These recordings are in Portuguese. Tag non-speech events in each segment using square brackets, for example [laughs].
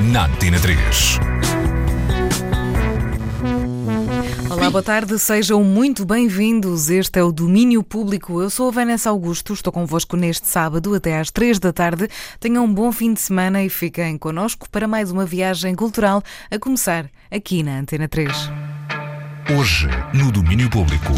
na Antena 3. Olá, boa tarde, sejam muito bem-vindos. Este é o Domínio Público. Eu sou a Vanessa Augusto, estou convosco neste sábado até às três da tarde. Tenham um bom fim de semana e fiquem connosco para mais uma viagem cultural a começar aqui na Antena 3. Hoje, no Domínio Público.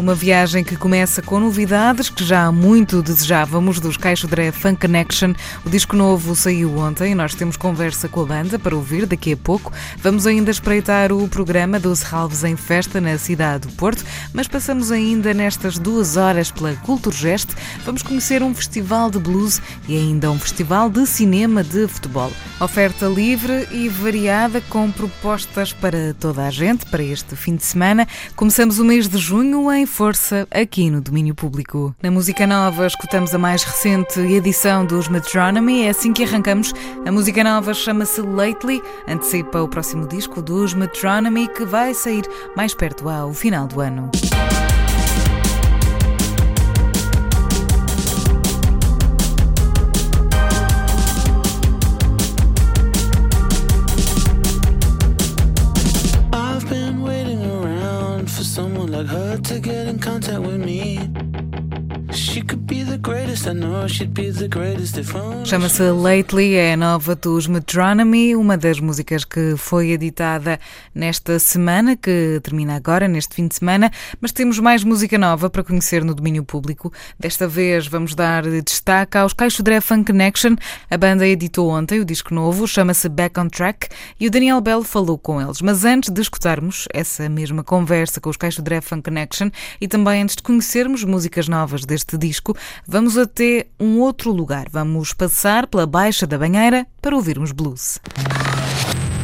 Uma viagem que começa com novidades que já há muito desejávamos dos Caixo Dré Funk Connection. O disco novo saiu ontem, nós temos conversa com a banda para ouvir daqui a pouco. Vamos ainda espreitar o programa dos Ralves em Festa na cidade do Porto, mas passamos ainda nestas duas horas pela Culturgest. Vamos conhecer um festival de blues e ainda um festival de cinema de futebol. Oferta livre e variada com propostas para toda a gente para este fim de semana. Começamos o mês de junho em força aqui no domínio público. Na música nova, escutamos a mais recente edição dos Metronomy. É assim que arrancamos. A música nova chama-se Lately, antecipa o próximo disco dos Metronomy, que vai sair mais perto ao final do ano. To get in contact with me. Chama-se Lately, é a nova dos Metronomy, uma das músicas que foi editada nesta semana, que termina agora, neste fim de semana, mas temos mais música nova para conhecer no domínio público. Desta vez vamos dar destaque aos Caixo Dré Funk Connection. A banda editou ontem o disco novo, chama-se Back on Track, e o Daniel Bell falou com eles. Mas antes de escutarmos essa mesma conversa com os Caixo Dré Funk Connection e também antes de conhecermos músicas novas deste disco, vamos até um outro lugar. Vamos passar pela Baixa da Banheira para ouvirmos blues.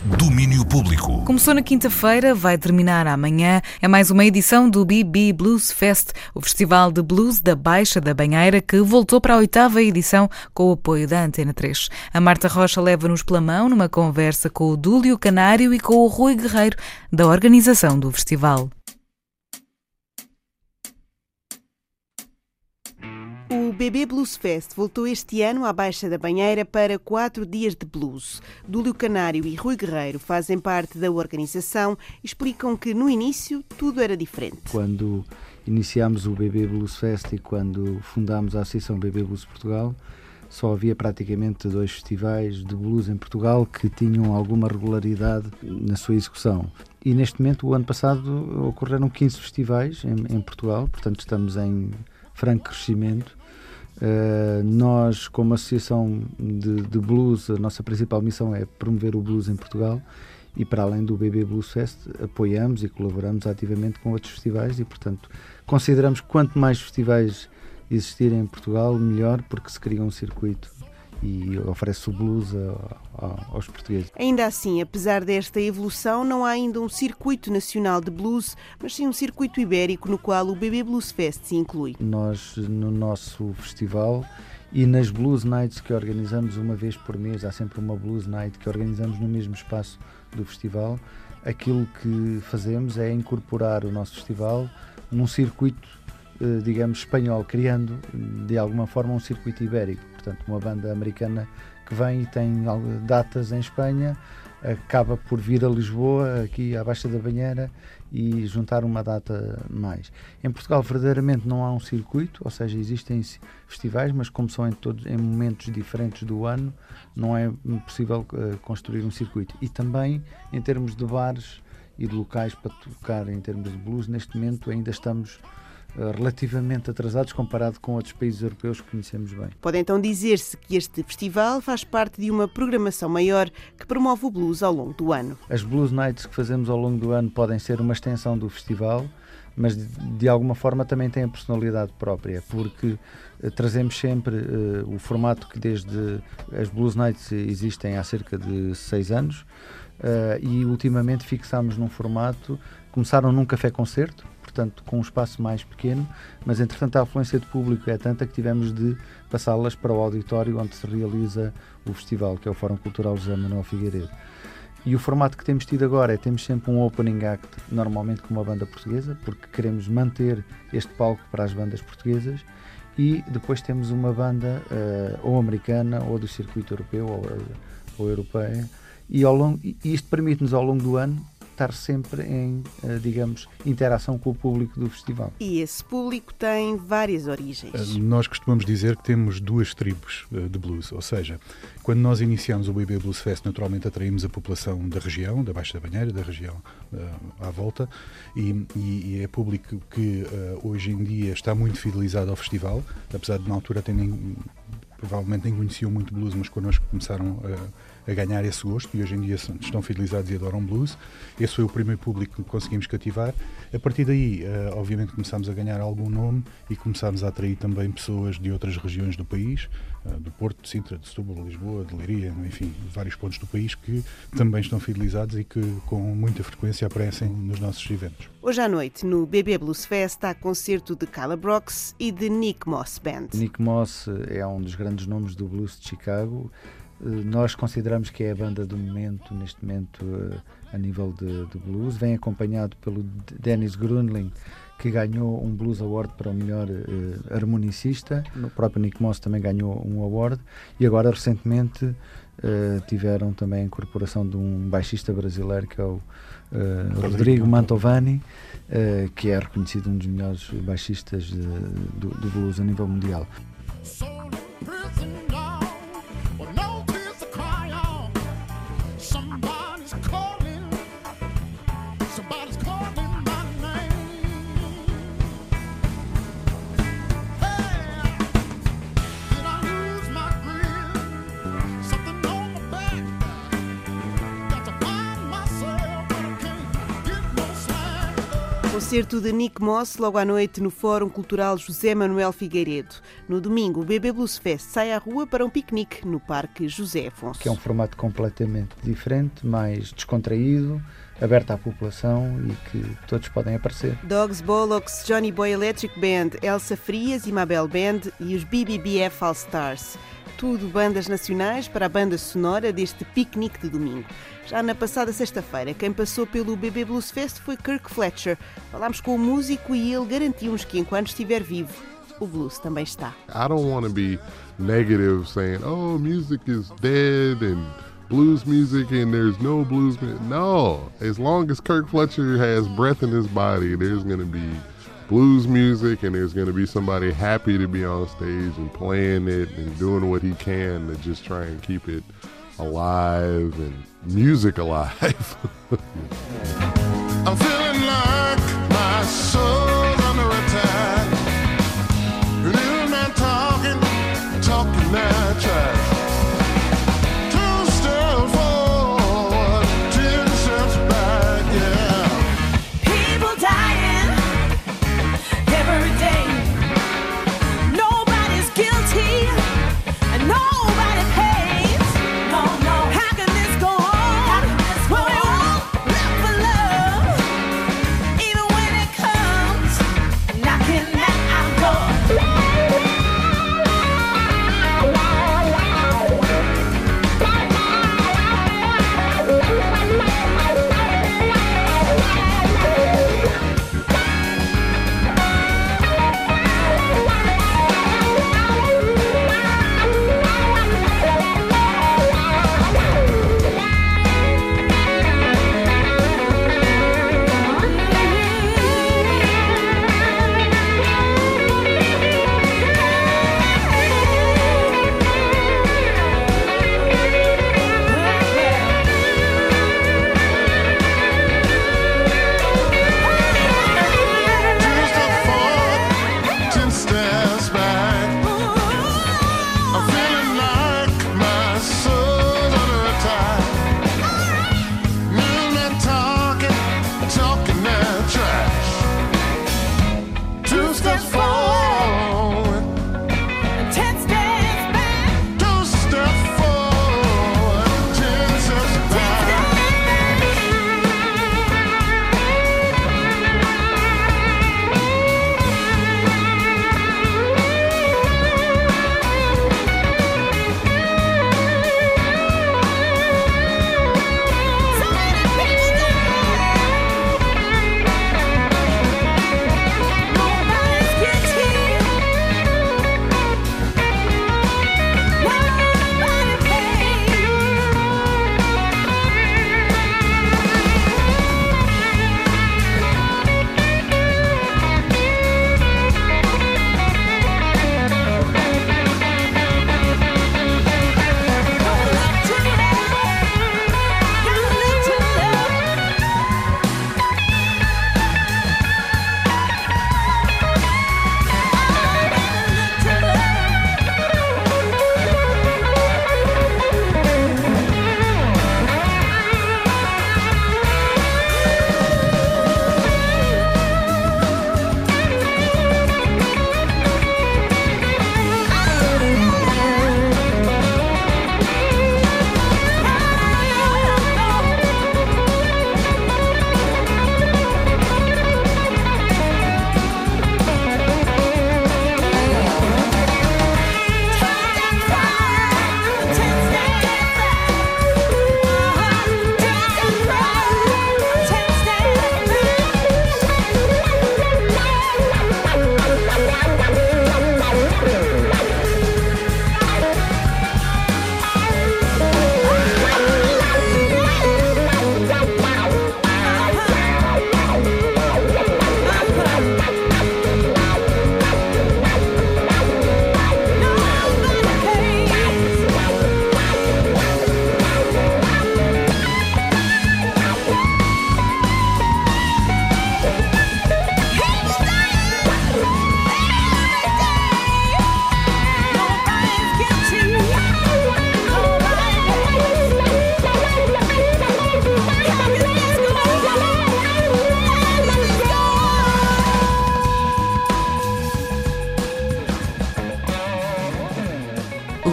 Domínio Público. Começou na quinta-feira, vai terminar amanhã. É mais uma edição do BB Blues Fest, o festival de blues da Baixa da Banheira, que voltou para a oitava edição com o apoio da Antena 3. A Marta Rocha leva-nos pela mão numa conversa com o Dúlio Canário e com o Rui Guerreiro, da organização do festival. BB Blues Fest voltou este ano à Baixa da Banheira para quatro dias de blues. Dúlio Canário e Rui Guerreiro fazem parte da organização e explicam que no início tudo era diferente. Quando iniciámos o BB Blues Fest e quando fundámos a Associação BB Blues Portugal, só havia praticamente dois festivais de blues em Portugal que tinham alguma regularidade na sua execução. E neste momento, o ano passado, ocorreram 15 festivais em, em Portugal, portanto estamos em franco crescimento. Uh, nós, como Associação de, de, Blues, a nossa principal missão é promover o blues em Portugal e, para além do BB Blues Fest, apoiamos e colaboramos ativamente com outros festivais e, portanto, consideramos que quanto mais festivais existirem em Portugal, melhor, porque se cria um circuito e oferece o blues a, a, aos portugueses. Ainda assim, apesar desta evolução, não há ainda um circuito nacional de blues, mas sim um circuito ibérico no qual o BB Blues Fest se inclui. Nós, no nosso festival e nas Blues Nights que organizamos uma vez por mês, há sempre uma Blues Night que organizamos no mesmo espaço do festival, aquilo que fazemos é incorporar o nosso festival num circuito eh, digamos, espanhol, criando de alguma forma um circuito ibérico. Portanto, uma banda americana que vem e tem datas em Espanha, acaba por vir a Lisboa, aqui à Baixa da Banheira, e juntar uma data mais. Em Portugal, verdadeiramente não há um circuito, ou seja, existem festivais, mas como são em, todos, em momentos diferentes do ano, não é possível uh, construir um circuito. E também, em termos de bares e de locais para tocar em termos de blues, neste momento ainda estamos relativamente atrasados comparado com outros países europeus que conhecemos bem. Pode então dizer-se que este festival faz parte de uma programação maior que promove o blues ao longo do ano. As Blues Nights que fazemos ao longo do ano podem ser uma extensão do festival, mas de, de alguma forma também tem a personalidade própria, porque uh, trazemos sempre uh, o formato que desde as Blues Nights existem há cerca de seis anos uh, e ultimamente fixámos num formato, começaram num café-concerto, portanto com um espaço mais pequeno, mas entretanto a afluência de público é tanta que tivemos de passá-las para o auditório onde se realiza o festival, que é o Fórum Cultural José Manuel Figueiredo. E o formato que temos tido agora é temos sempre um opening act, normalmente com uma banda portuguesa, porque queremos manter este palco para as bandas portuguesas. E depois temos uma banda uh, ou americana ou do circuito europeu ou, ou europeia. E, ao longo, e isto permite-nos ao longo do ano estar sempre em, eh, digamos, interação com o público do festival. E esse público tem várias origens. Eh, nós costumamos dizer que temos duas tribos eh, de blues, ou seja, quando nós iniciamos o BB Blues Fest, naturalmente atraímos a população da região, da Baixa da Banheira, da região à volta, e, e, é público que hoje em dia está muito fidelizado ao festival, apesar de na altura terem provavelmente nem conheciam muito blues, mas connosco começaram a a ganhar esse gosto e hoje em dia estão fidelizados e adoram blues. Esse foi o primeiro público que conseguimos cativar. A partir daí, uh, obviamente, começámos a ganhar algum nome e começámos a atrair também pessoas de outras regiões do país, uh, do Porto, de Sintra, de Setúbal, de Lisboa, de Leiria, enfim, de vários pontos do país que também estão fidelizados e que com muita frequência aparecem nos nossos eventos. Hoje à noite, no BB Blues Fest, há concerto de Cala Brox e de Nick Moss Band. Nick Moss é um dos grandes nomes do blues de Chicago. Eh, nós consideramos que é a banda do momento, neste momento, eh, a nível de, de blues. Vem acompanhado pelo Dennis Grunling, que ganhou um Blues Award para o melhor uh, harmonicista. O próprio Nick Moss também ganhou um award. E agora, recentemente, uh, tiveram também a incorporação de um baixista brasileiro, que é o uh, Rodrigo Mantovani, que é reconhecido um dos melhores baixistas de, do, do blues a nível mundial. Concerto de Nick Moss logo à noite no Fórum Cultural José Manuel Figueiredo. No domingo, o BB Blues Fest sai à rua para um piquenique no Parque José Afonso. Que é um formato completamente diferente, mais descontraído, aberto à população e que todos podem aparecer. Dogs Bollocks, Johnny Boy Electric Band, Elsa Frias e Mabel Band e os BBBF All Stars tudo bandas nacionais para a banda sonora deste piquenique de domingo. Já na passada sexta-feira, quem passou pelo BB Blues Fest foi Kirk Fletcher. Falámos com o músico e ele garantiu-nos que enquanto estiver vivo, o blues também está. I don't want to be negative saying, "Oh, music is dead and blues music and there's no blues." No, as long as Kirk Fletcher has breath in his body, there's going to be blues music and there's going to be somebody happy to be on stage and playing it and doing what he can to just try and keep it alive and music alive. [laughs] I'm feeling like my. And I'm talking, talking that.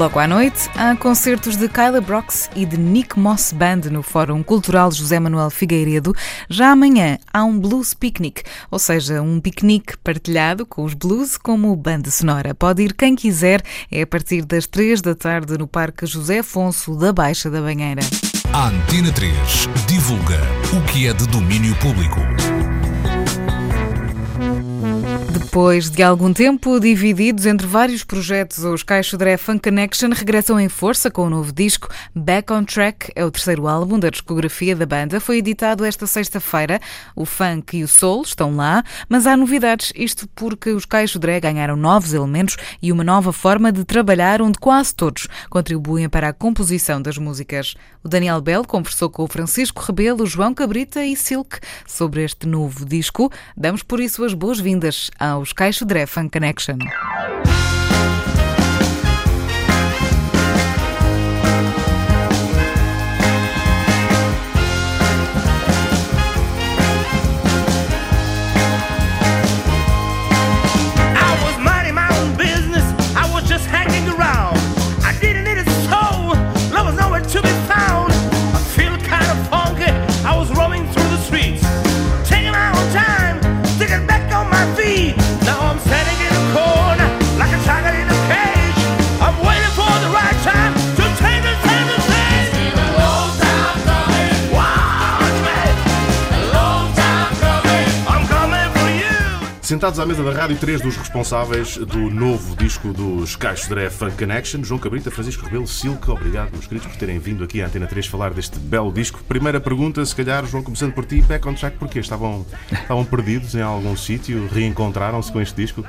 Logo à noite, há concertos de Kyla Brox e de Nick Moss Band no Fórum Cultural José Manuel Figueiredo. Já amanhã há um Blues Picnic, ou seja, um piquenique partilhado com os blues como banda sonora. Pode ir quem quiser, é a partir das três da tarde no Parque José Afonso da Baixa da Banheira. A Antena 3 divulga o que é de domínio público. Depois de algum tempo divididos entre vários projetos, os Caixo Dré Funk Connection regressam em força com o novo disco Back on Track. É o terceiro álbum da discografia da banda. Foi editado esta sexta-feira. O funk e o soul estão lá, mas há novidades. Isto porque os Caixo Dré ganharam novos elementos e uma nova forma de trabalhar, onde quase todos contribuem para a composição das músicas. O Daniel Bell conversou com o Francisco Rebelo, João Cabrita e Silk sobre este novo disco. Damos por isso as boas-vindas aos Caixo Dré Funk Connection. Sentados à mesa da Rádio, três dos responsáveis do novo disco dos Caixos Dré Funk Connection, João Cabrita, Francisco Rebelo, Silke, obrigado, meus queridos, por terem vindo aqui à Antena 3 falar deste belo disco. Primeira pergunta, se calhar, João, começando por ti, Back on Track, porquê? Estavam, estavam perdidos em algum sítio? Reencontraram-se com este disco?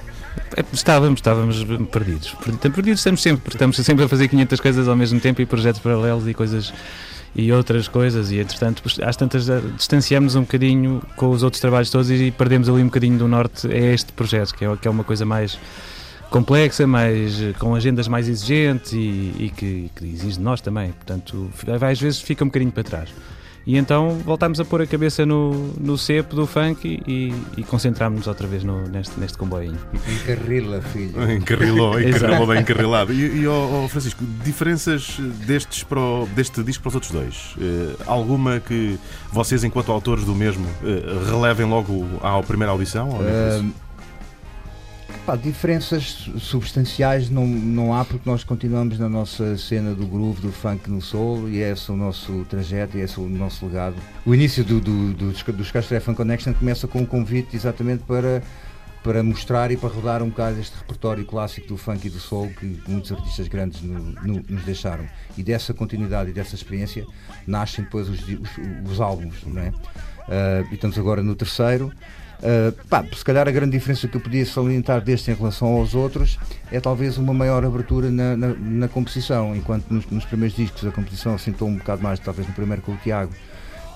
É, Estávamos, estávamos perdidos. Perdi- Perdidos estamos sempre, estamos sempre a fazer 500 coisas ao mesmo tempo e projetos paralelos e coisas e outras coisas e entretanto às tantas eh, distanciamos um bocadinho com os outros trabalhos todos e perdemos ali um bocadinho do norte a este projeto que é, que é uma coisa mais complexa, mais eh, com agendas mais exigentes e, e que, que exige de nós também, portanto às vezes fica um bocadinho para trás. E então voltámos a pôr a cabeça no, no cepo do funk e, e concentrámos-nos outra vez no, neste, neste comboinho. Encarrila, filho. Encarrilou, [laughs] encarrilou bem encarrilado. E, e ó, ó, Francisco, diferenças destes para o- deste disco para os outros dois? Eh, alguma que vocês, enquanto autores do mesmo, eh, relevem logo à primeira audição? Ou pá, diferenças substanciais não, não há porque nós continuamos na nossa cena do groove, do funk no soul e é esse o nosso trajeto e esse o nosso legado. O início do, do, do, dos, dos Castro Funk Connection começa com um convite exatamente para, para mostrar e para rodar um bocado este repertório clássico do funk e do soul que muitos artistas grandes no- no- nos deixaram. E dessa continuidade e dessa experiência nascem depois os, os, os álbuns, não é? Ah, e estamos agora no terceiro. Uh, pá, se calhar a grande diferença que eu podia salientar deste em relação aos outros é talvez uma maior abertura na, na, na composição, enquanto nos, nos primeiros discos a composição assentou um bocado mais, talvez no primeiro com o Tiago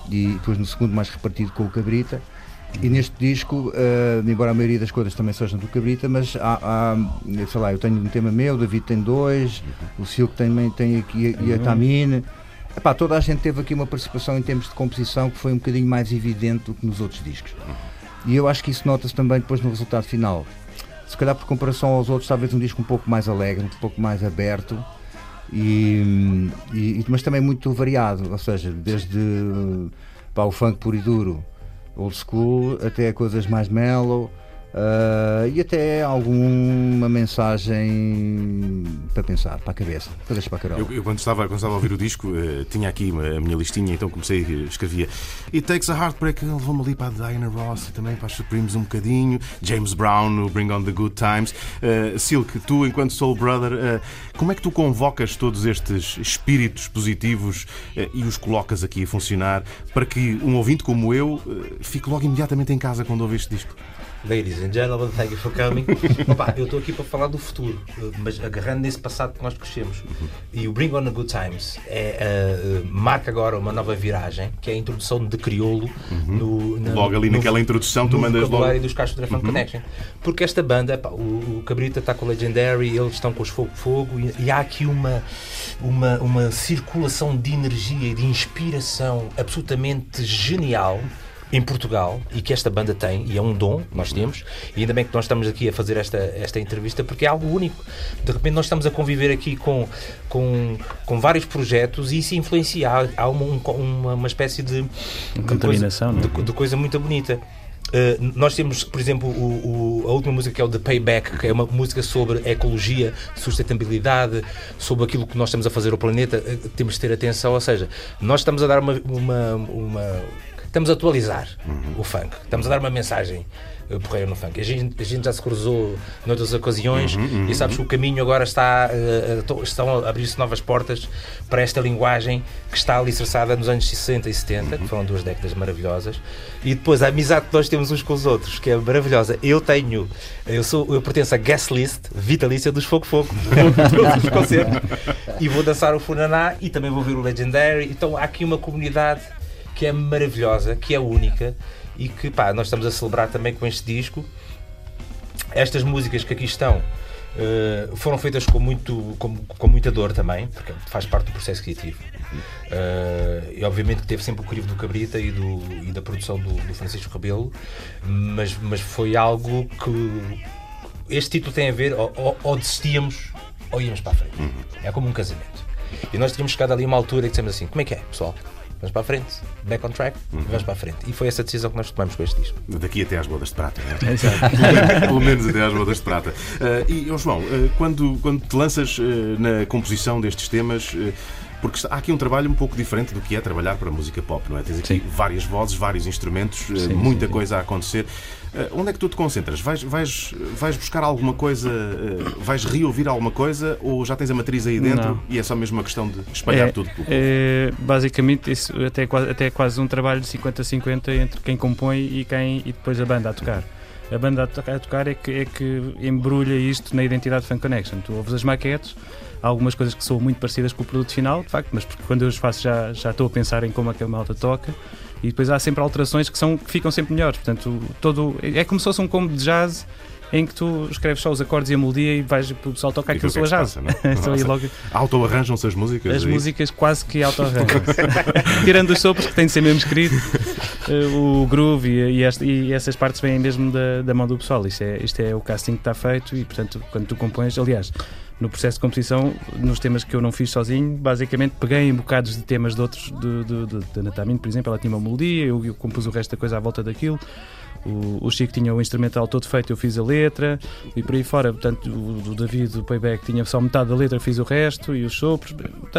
e depois no segundo mais repartido com o Cabrita. E neste disco, uh, embora a maioria das coisas também sejam do Cabrita, mas há, há, sei lá, eu tenho um tema meu, o David tem dois, o Silco também tem aqui e a Tamine. Epá, toda a gente teve aqui uma participação em termos de composição que foi um bocadinho mais evidente do que nos outros discos. E eu acho que isso nota-se também depois no resultado final. Se calhar por comparação aos outros, talvez um disco um pouco mais alegre, um pouco mais aberto, e, e- mas também muito variado, ou seja, desde pá, o funk puro e duro, old school, até coisas mais mellow, ah, e até alguma mensagem para pensar, para a cabeça, coisas para a carola. Eu, eu quando, estava, quando estava a ouvir o disco, eh, tinha aqui a minha listinha, então comecei, eh, escrevia It Takes a Heartbreak, levou-me ali para a Diana Ross e também para as Supremes um bocadinho, James Brown, o Bring On The Good Times. Eh, Silk, tu enquanto Soul Brother, como é que tu convocas todos estes espíritos positivos e os colocas aqui a funcionar para que um ouvinte como eu fique logo imediatamente em casa quando ouve este disco? Ladies and gentlemen, thank you for coming. [laughs] Opa, eu estou aqui para falar do futuro, mas agarrando nesse passado que nós crescemos. E o Bring On the Good Times é, eh, marca agora uma nova viragem, que é a introdução de crioulo no, na- Logo ali no- naquela introdução, tu mandas logo- dos Castro Drafan Uhum. Connection. Porque esta banda, pá, o, o Cabrita está com o Legendary, eles estão com os Fogo Fogo, e, e há aqui uma, uma, uma circulação de energia e de inspiração absolutamente genial em Portugal e que esta banda tem, e é um dom que nós temos, e ainda bem que nós estamos aqui a fazer esta, esta entrevista porque é algo único. De repente nós estamos a conviver aqui com, com, com vários projetos e isso influencia. Há, há uma, um- uma, uma espécie de, de Contaminação, coisa, é? de, de coisa muito bonita. Uh, nós temos, por exemplo, o- o- a última música que é o The Payback, que é uma música sobre ecologia, sustentabilidade, sobre aquilo que nós estamos a fazer ao planeta. Uh, temos de ter atenção, ou seja, nós estamos a dar uma. uma- uma- estamos a atualizar o funk, estamos a dar uma mensagem uh, porreira no funk. A gente, a gente já se cruzou noutras ocasiões e sabes que o caminho agora está. uh, estão a abrir-se novas portas para esta linguagem que está alicerçada nos anos 60 e 70, que foram duas décadas maravilhosas. E depois a amizade que nós temos uns com os outros, que é maravilhosa. Eu tenho, eu sou, eu pertenço à guest list vitalícia dos Fogo Fogo, [laughs] todos os concertos. E vou dançar o Funaná e também vou ver o Legendary. Então há aqui uma comunidade que é maravilhosa, que é única e que pá, nós estamos a celebrar também com este disco. Estas músicas que aqui estão eh, foram feitas com, muito, com, com muita dor também, porque faz parte do processo criativo. Eh, e obviamente que teve sempre o crivo do Cabrita e, do, e da produção do, do Francisco Rebelo, mas, mas foi algo que este título tem a ver, ou, ou- ou desistíamos ou íamos para a frente. É como um casamento. E nós tínhamos chegado ali a uma altura e dissemos assim: como é que é, pessoal? Vamos para a frente, back on track, vamos para a frente. E foi essa decisão que nós tomamos com este disco. Daqui até às bodas de prata, não é? Exato. [laughs] pelo, menos, até às bodas de prata. Ah, e, ó João, ah, quando, quando te lanças ah, na composição destes temas. porque há aqui um trabalho um pouco diferente do que é trabalhar para a música pop, não é? Tens aqui várias vozes, vários instrumentos, Sim, muita sim, sim. coisa a acontecer. Ah, onde é que tu te concentras? Vais, vais, vais buscar alguma coisa, ah, vais reouvir alguma coisa ou já tens a matriz aí dentro Não. e é só mesmo uma questão de espalhar É, tudo pelo é, basicamente, isso até, é quase- até é quase um trabalho de 50-50 entre quem compõe e, quem, e depois a banda a tocar. A banda a tocar, a é, que, é que embrulha isto na identidade Fan Connection. Tu ouves as maquetes, há algumas coisas que são muito parecidas com o produto final, de facto, mas porque quando eu os faço já, já estou a pensar em como aquela malta toca. E depois há sempre alterações que, são, que ficam sempre melhores. Portanto, todo, é como se fosse um combo de jazz em que tu escreves só os acordes e a melodia e vais o pessoal tocar aquilo se jazz. é? [laughs] Então, logo- Auto-arranjam-se as músicas? as aí? músicas quase que auto-arranjam. [laughs] [laughs] Tirando os sopros que têm de ser mesmo escrito, eh, o groove e, e e essas partes vêm mesmo da, da mão do pessoal. Isto é, isto é o casting que está feito e, portanto, quando tu compões, aliás, no processo de composição, nos temas que eu não fiz sozinho, basicamente peguei em bocados de temas de outros, de, de, de, de Natamine, por exemplo, ela tinha uma melodia, eu, eu compus o resto da coisa à volta daquilo. O, o Chico tinha o instrumental todo feito, eu fiz a letra e por aí fora. Portanto, o, o David, o playback, tinha só metade da letra, fiz o resto e os sopros.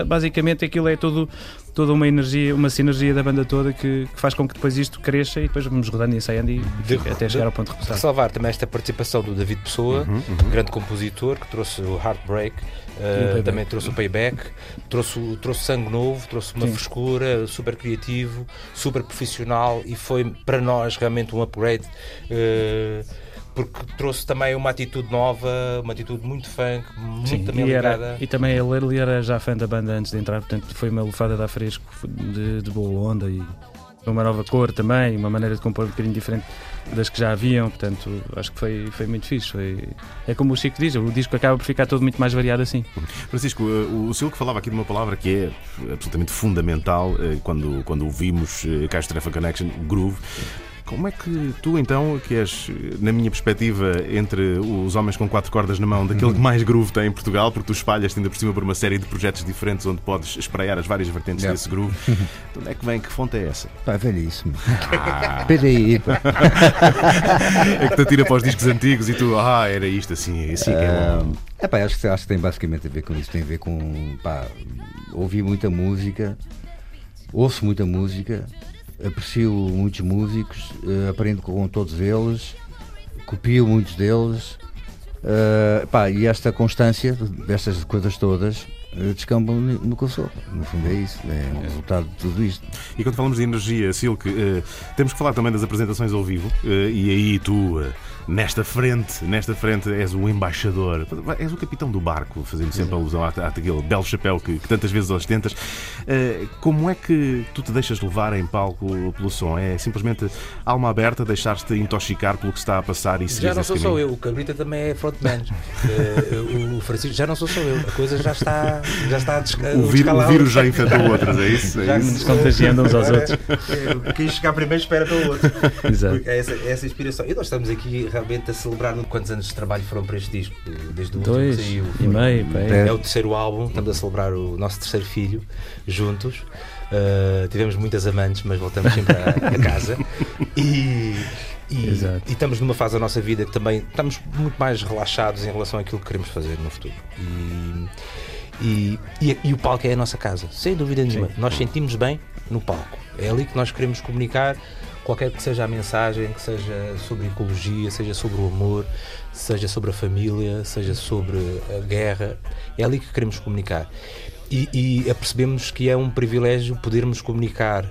Basicamente, aquilo é todo, toda uma energia, uma sinergia da banda toda que, que faz com que depois isto cresça e depois vamos rodando e ensaiando e até chegar ao ponto de regressar. Ressalvar também esta participação do David Pessoa, Uhum, uhum. grande compositor, que trouxe o Heartbreak, E o eh, também trouxe o payback, trouxe, o- trouxe sangue novo, trouxe uma Sim. frescura, super criativo, super profissional e foi para nós realmente um upgrade. eh, porque trouxe também uma atitude nova, uma atitude muito funk, muito Sim, também e, era- ligada. e também ele, ele era já fã da banda antes de entrar, portanto foi uma lufada de ar fresco de, de boa onda e uma nova cor também, uma maneira de compor um bocadinho diferente das que já haviam, portanto acho que foi, foi muito fixe. Foi, é como o Chico diz, o disco acaba por ficar todo muito mais variado assim. Francisco, eh, o Silvio falava aqui de uma palavra que é absolutamente fundamental eh, quando, quando ouvimos eh, Caixa Trefa Connection, groove. Como é que tu, então, que és, na minha perspectiva, entre os homens com quatro cordas na mão, daquele que mais groove tem em Portugal, porque tu espalhas ainda por cima por uma série de projetos diferentes onde podes espraiar as várias vertentes Yeah. desse groove, de onde é que vem? Que fonte é essa? Pá, velhíssimo. Ah. Pá. [laughs] é que te atira para os discos antigos e tu, ah, era isto assim, assim que é bom. É pá, acho, que, acho que tem basicamente a ver com isso. Tem a ver com pá, ouvir muita música, ouço muita música, aprecio muitos músicos, eh, aprendo com todos eles, copio muitos deles. eh, pá, e esta constância destas coisas todas eh, descambam no que eu sou. No fundo é isso, é um resultado de tudo isto. E quando falamos de energia, Silk, eh, temos que falar também das apresentações ao vivo. eh, e aí tu, nesta frente, nesta frente és o embaixador, és o capitão do barco, fazendo sempre alusão à- àquele belo chapéu que, que tantas vezes ostentas. Eh, como é que tu te deixas levar em palco pelo som? É simplesmente alma aberta, deixar-te intoxicar pelo que está a passar e seguir Já não sou só eu, o Cabrita também é frontman. Eh, o Francisco já não sou só eu, a coisa já está, já está a desca- O víru- o vírus já infectou outros, é isso? É Já isso? nos contagiando uns aos outros. É, Quem chegar primeiro espera pelo outro. Exato. É essa, é essa inspiração. E nós estamos aqui realmente a celebrar quantos anos de trabalho foram para este disco, desde o último Dois que saiu. e meio, pá, é. É o terceiro álbum, estamos a celebrar o nosso terceiro filho juntos. Uh, tivemos muitas amantes, mas voltamos sempre a [laughs] casa. E, e, e estamos numa fase da nossa vida que também estamos muito mais relaxados em relação àquilo que queremos fazer no futuro. E, e, e- e o palco é a nossa casa, sem dúvida nenhuma. Nós sentimos bem no palco. É ali que nós queremos comunicar, qualquer que seja a mensagem, que seja sobre ecologia, seja sobre o amor, seja sobre a família, seja sobre a guerra. É ali que queremos comunicar. E, e apercebemos que é um privilégio podermos comunicar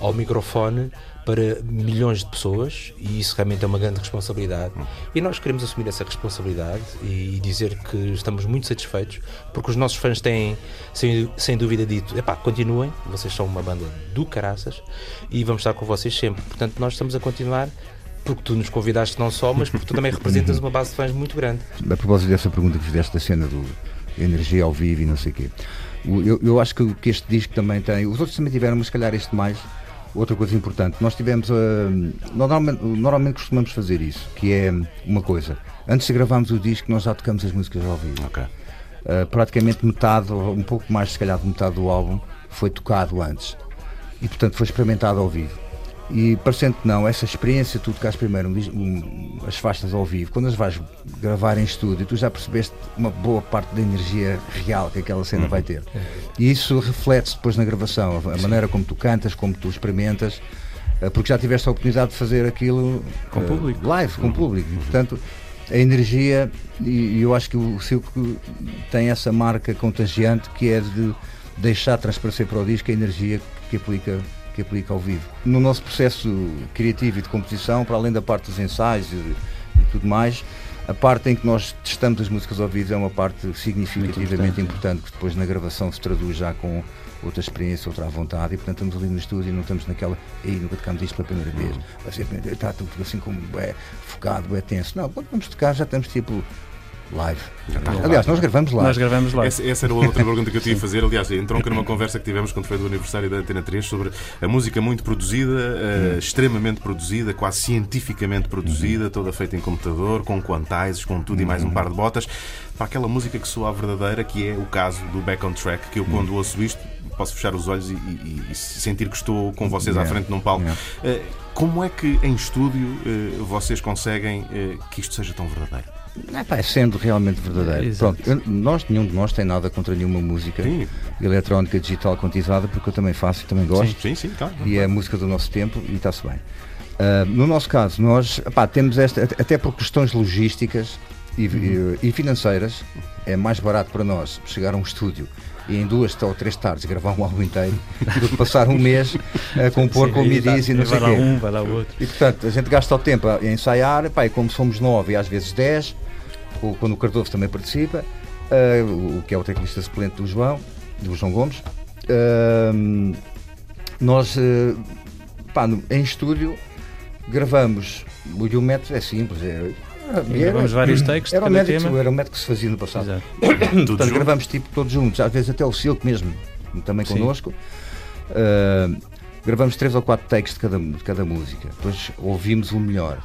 ao microfone para milhões de pessoas e isso realmente é uma grande responsabilidade. E nós queremos assumir essa responsabilidade e dizer que estamos muito satisfeitos porque os nossos fãs têm, sem, sem dúvida, dito: epá, continuem, vocês são uma banda do caraças e vamos estar com vocês sempre. Portanto, nós estamos a continuar. Porque tu nos convidaste não só, mas porque tu também [laughs] representas uma base de fãs muito grande. A propósito dessa pergunta que fizeste da cena do energia ao vivo e não sei o quê, eu, eu acho que, que este disco também tem, os outros também tiveram, mas se calhar este mais. Outra coisa importante, nós tivemos, ah, normalmente, normalmente costumamos fazer isso, que é uma coisa, antes de gravarmos o disco, nós já tocamos as músicas ao vivo. Ah, praticamente metade, um pouco mais se calhar de metade do álbum, foi tocado antes. E portanto foi experimentado ao vivo. E parecendo que não, essa experiência, tu tocares primeiro um as faixas ao vivo, quando as vais gravar em estúdio, tu já percebeste uma boa parte da energia real que aquela cena vai ter. E isso reflete-se depois na gravação, a maneira como tu cantas, como tu experimentas, eh, porque já tiveste a oportunidade de fazer aquilo Com eh, público. live, com público. E, portanto, a energia, e, e eu acho que o Silco tem essa marca contagiante que é de deixar transparecer para o disco a energia que aplica, que aplica ao vivo. No nosso processo criativo e de composição, para além da parte dos ensaios e, e tudo mais, a parte em que nós testamos as músicas ao vivo é uma parte significativamente importante, que depois na gravação se traduz já com outra experiência, outra vontade, e portanto estamos ali no estúdio e não estamos naquela, aí nunca tocamos isto pela primeira vez, vai ser está tudo assim como é focado, é tenso. Não, quando vamos tocar já estamos tipo live. Aliás, nós gravamos live. Essa, essa era a outra [laughs] pergunta que eu tinha a fazer. Aliás, entronca numa conversa que tivemos quando foi do aniversário da Antena 3 sobre a música muito produzida, eh, extremamente produzida, quase cientificamente produzida, toda feita em computador, com quantizes, com tudo e mais um par de botas, para aquela música que soa a verdadeira, que é o caso do Back on Track, que eu quando ouço isto posso fechar os olhos e, e- e sentir que estou com vocês à Yeah. frente num palco. Yeah. Eh, Como é que em estúdio eh, vocês conseguem que isto seja tão verdadeiro? É, pá, é sendo realmente verdadeiro. Exato. Pronto, eu- nós, nenhum de nós tem nada contra nenhuma música eletrónica digital quantizada, porque eu também faço e também gosto. Sim, sim, sim, claro. E é a música do nosso tempo e está-se bem. Ah, no nosso caso, nós epá, temos esta, até por questões logísticas e, e- e financeiras, é mais barato para nós chegar a um estúdio e em duas ou três tardes gravar um álbum inteiro [laughs] do que passar um mês a compor Sim, com e midis dá- e não sei vai lá quê. um, vai lá o outro. E portanto, a gente gasta o tempo a ensaiar, pá, e como somos nove e às vezes dez, quando o Cardoso também participa, ah, o que é o teclista suplente do João, do João Gomes, ah, nós, ah, pá, no- em estúdio, gravamos, o e o método é simples, é, E gravamos vários takes de era, o cada método, tema. era o método que se fazia no passado. Exato. [coughs] Tudo Portanto, junto? gravamos tipo todos juntos, às vezes até o Silco mesmo, também Sim. connosco. Uh, gravamos três ou quatro takes de cada, de cada música. Depois ouvimos o melhor,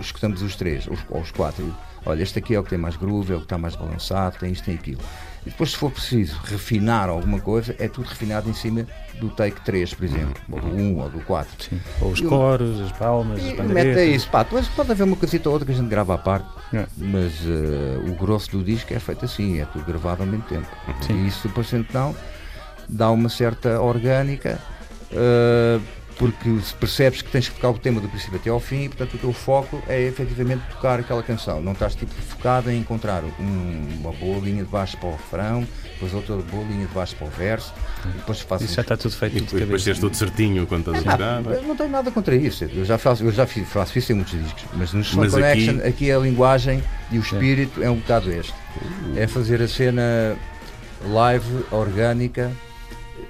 escutamos os três, os, ou os quatro. Olha, este aqui é o que tem mais groove, é o que está mais balançado, tem isto, tem aquilo. E depois, se for preciso refinar alguma coisa, é tudo refinado em cima do take 3, por exemplo, ou do 1 ou do 4. Ou os coros, as palmas, as bandeiras. é isso, pá, depois pode haver uma coisita ou outra que a gente grava à parte, mas eh, o grosso do disco é feito assim, é tudo gravado ao mesmo tempo. E isso depois então dá uma certa orgânica. eh, porque se percebes que tens que tocar o tema do princípio até ao fim e portanto o teu foco é efetivamente tocar aquela canção. Não estás tipo focado em encontrar um- uma boa linha de baixo para o refrão, depois outra boa linha de baixo para o verso, e depois fazes Isso já está tudo feito E de depois, depois teres tudo certinho quando estás a Ah, jogar. eu não tenho nada contra isso. Eu já faço, eu já fiz, faço isso em muitos discos, mas no Mas Connection aqui- aqui... a linguagem e o espírito é um bocado este. É fazer a cena live, orgânica,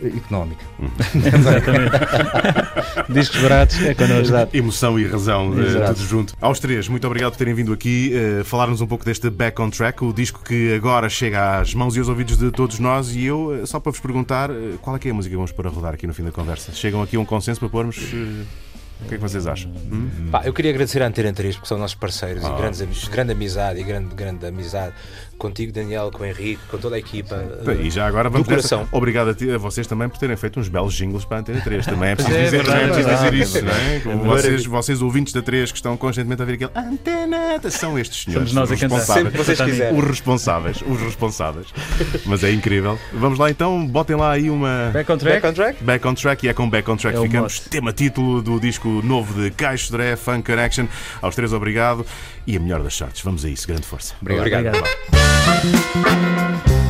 económica. [laughs] Exatamente. Discos baratos é connosco. Emoção e razão, Exato. tudo junto. Aos três, muito obrigado por terem vindo aqui eh, falar-nos um pouco deste Back on Track, o disco que agora chega às mãos e aos ouvidos de todos nós. E eu, eh, só para vos perguntar, eh, qual é que é a música que vamos pôr a rodar aqui no fim da conversa? Chegam aqui a um consenso para pormos. o que é que vocês acham? Hum? Pá, eu queria agradecer à Antena 3 porque são nossos parceiros Ah. e grandes, amigos, grande amizade e grande, grande amizade contigo, Daniel, com o Henrique, com toda a equipa. E já agora do vamos coração. nessa. Obrigado a, ti- a vocês também por terem feito uns belos jingles para a Antena 3. [laughs] Também é preciso é, dizer, verdade, também é preciso verdade, dizer isso, é não é? verdade. Como É vocês, vocês ouvintes da 3 que estão constantemente a ver aquele Antena, são estes senhores. Somos nós a cantar. Sempre vocês quiserem. Os responsáveis, os responsáveis. Mas é incrível. Vamos lá então, botem lá aí uma. Back on track? Back on track? Back on track e é com Back on track É ficamos. Tema título do disco novo de Caixo Dré, Funk Connection. Aos três, obrigado. E a melhor das sortes. Vamos a isso. Grande força. Obrigado. Obrigado. Back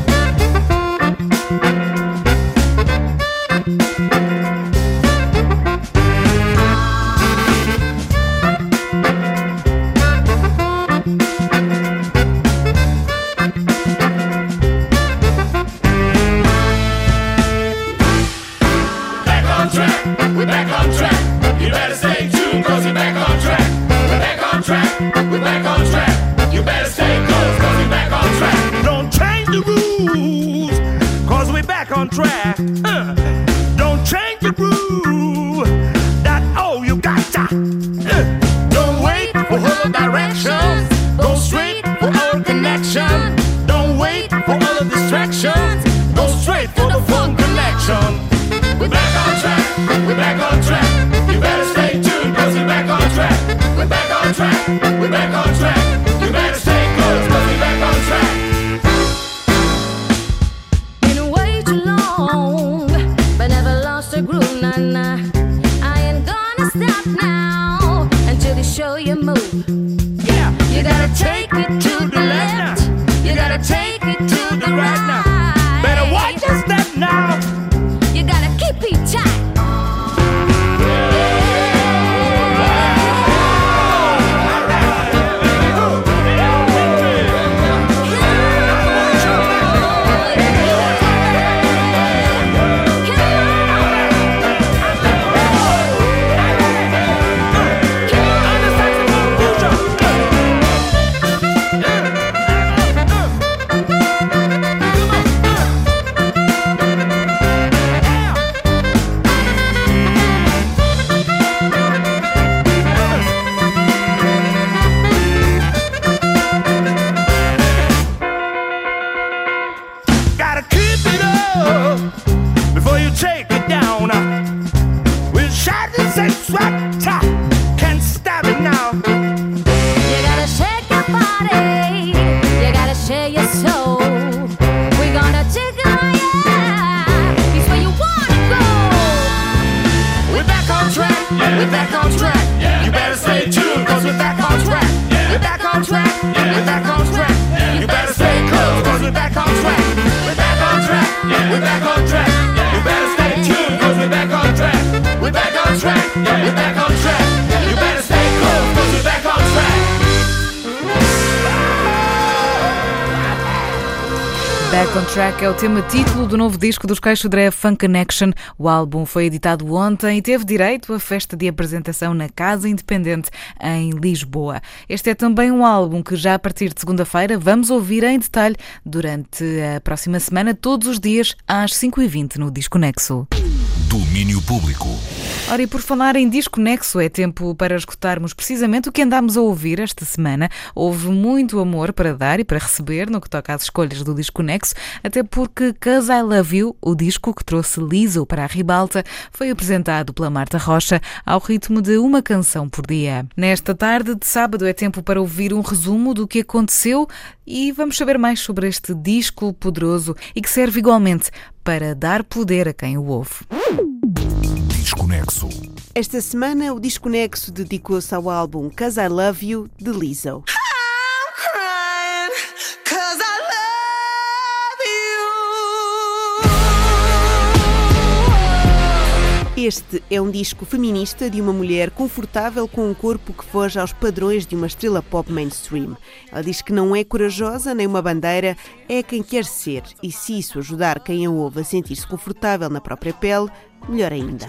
the Back on Track é o tema título do novo disco dos Caixo Dré Funk Connection. O álbum foi editado ontem e teve direito à festa de apresentação na Casa Independente em Lisboa. Este é também um álbum que já a partir de segunda-feira vamos ouvir em detalhe durante a próxima semana, todos os dias às 5h20 no Disco Nexo. Domínio público. Ora, e por falar em Disco Nexo, é tempo para escutarmos precisamente o que andámos a ouvir esta semana. Houve muito amor para dar e para receber no que toca às escolhas do Disco Nexo, até porque Cause I Love You, o disco que trouxe Liso para a ribalta, foi apresentado pela Marta Rocha ao ritmo de uma canção por dia. Nesta tarde de sábado é tempo para ouvir um resumo do que aconteceu e vamos saber mais sobre este disco poderoso e que serve igualmente para dar poder a quem o ouve. Desconexo. Esta semana, o Desconexo dedicou-se ao álbum Cause I Love You, de Lizzo. Este é um disco feminista de uma mulher confortável com um corpo que foge aos padrões de uma estrela pop mainstream. Ela diz que não é corajosa nem uma bandeira, é quem quer ser. E se isso ajudar quem a ouve a sentir-se confortável na própria pele, melhor ainda.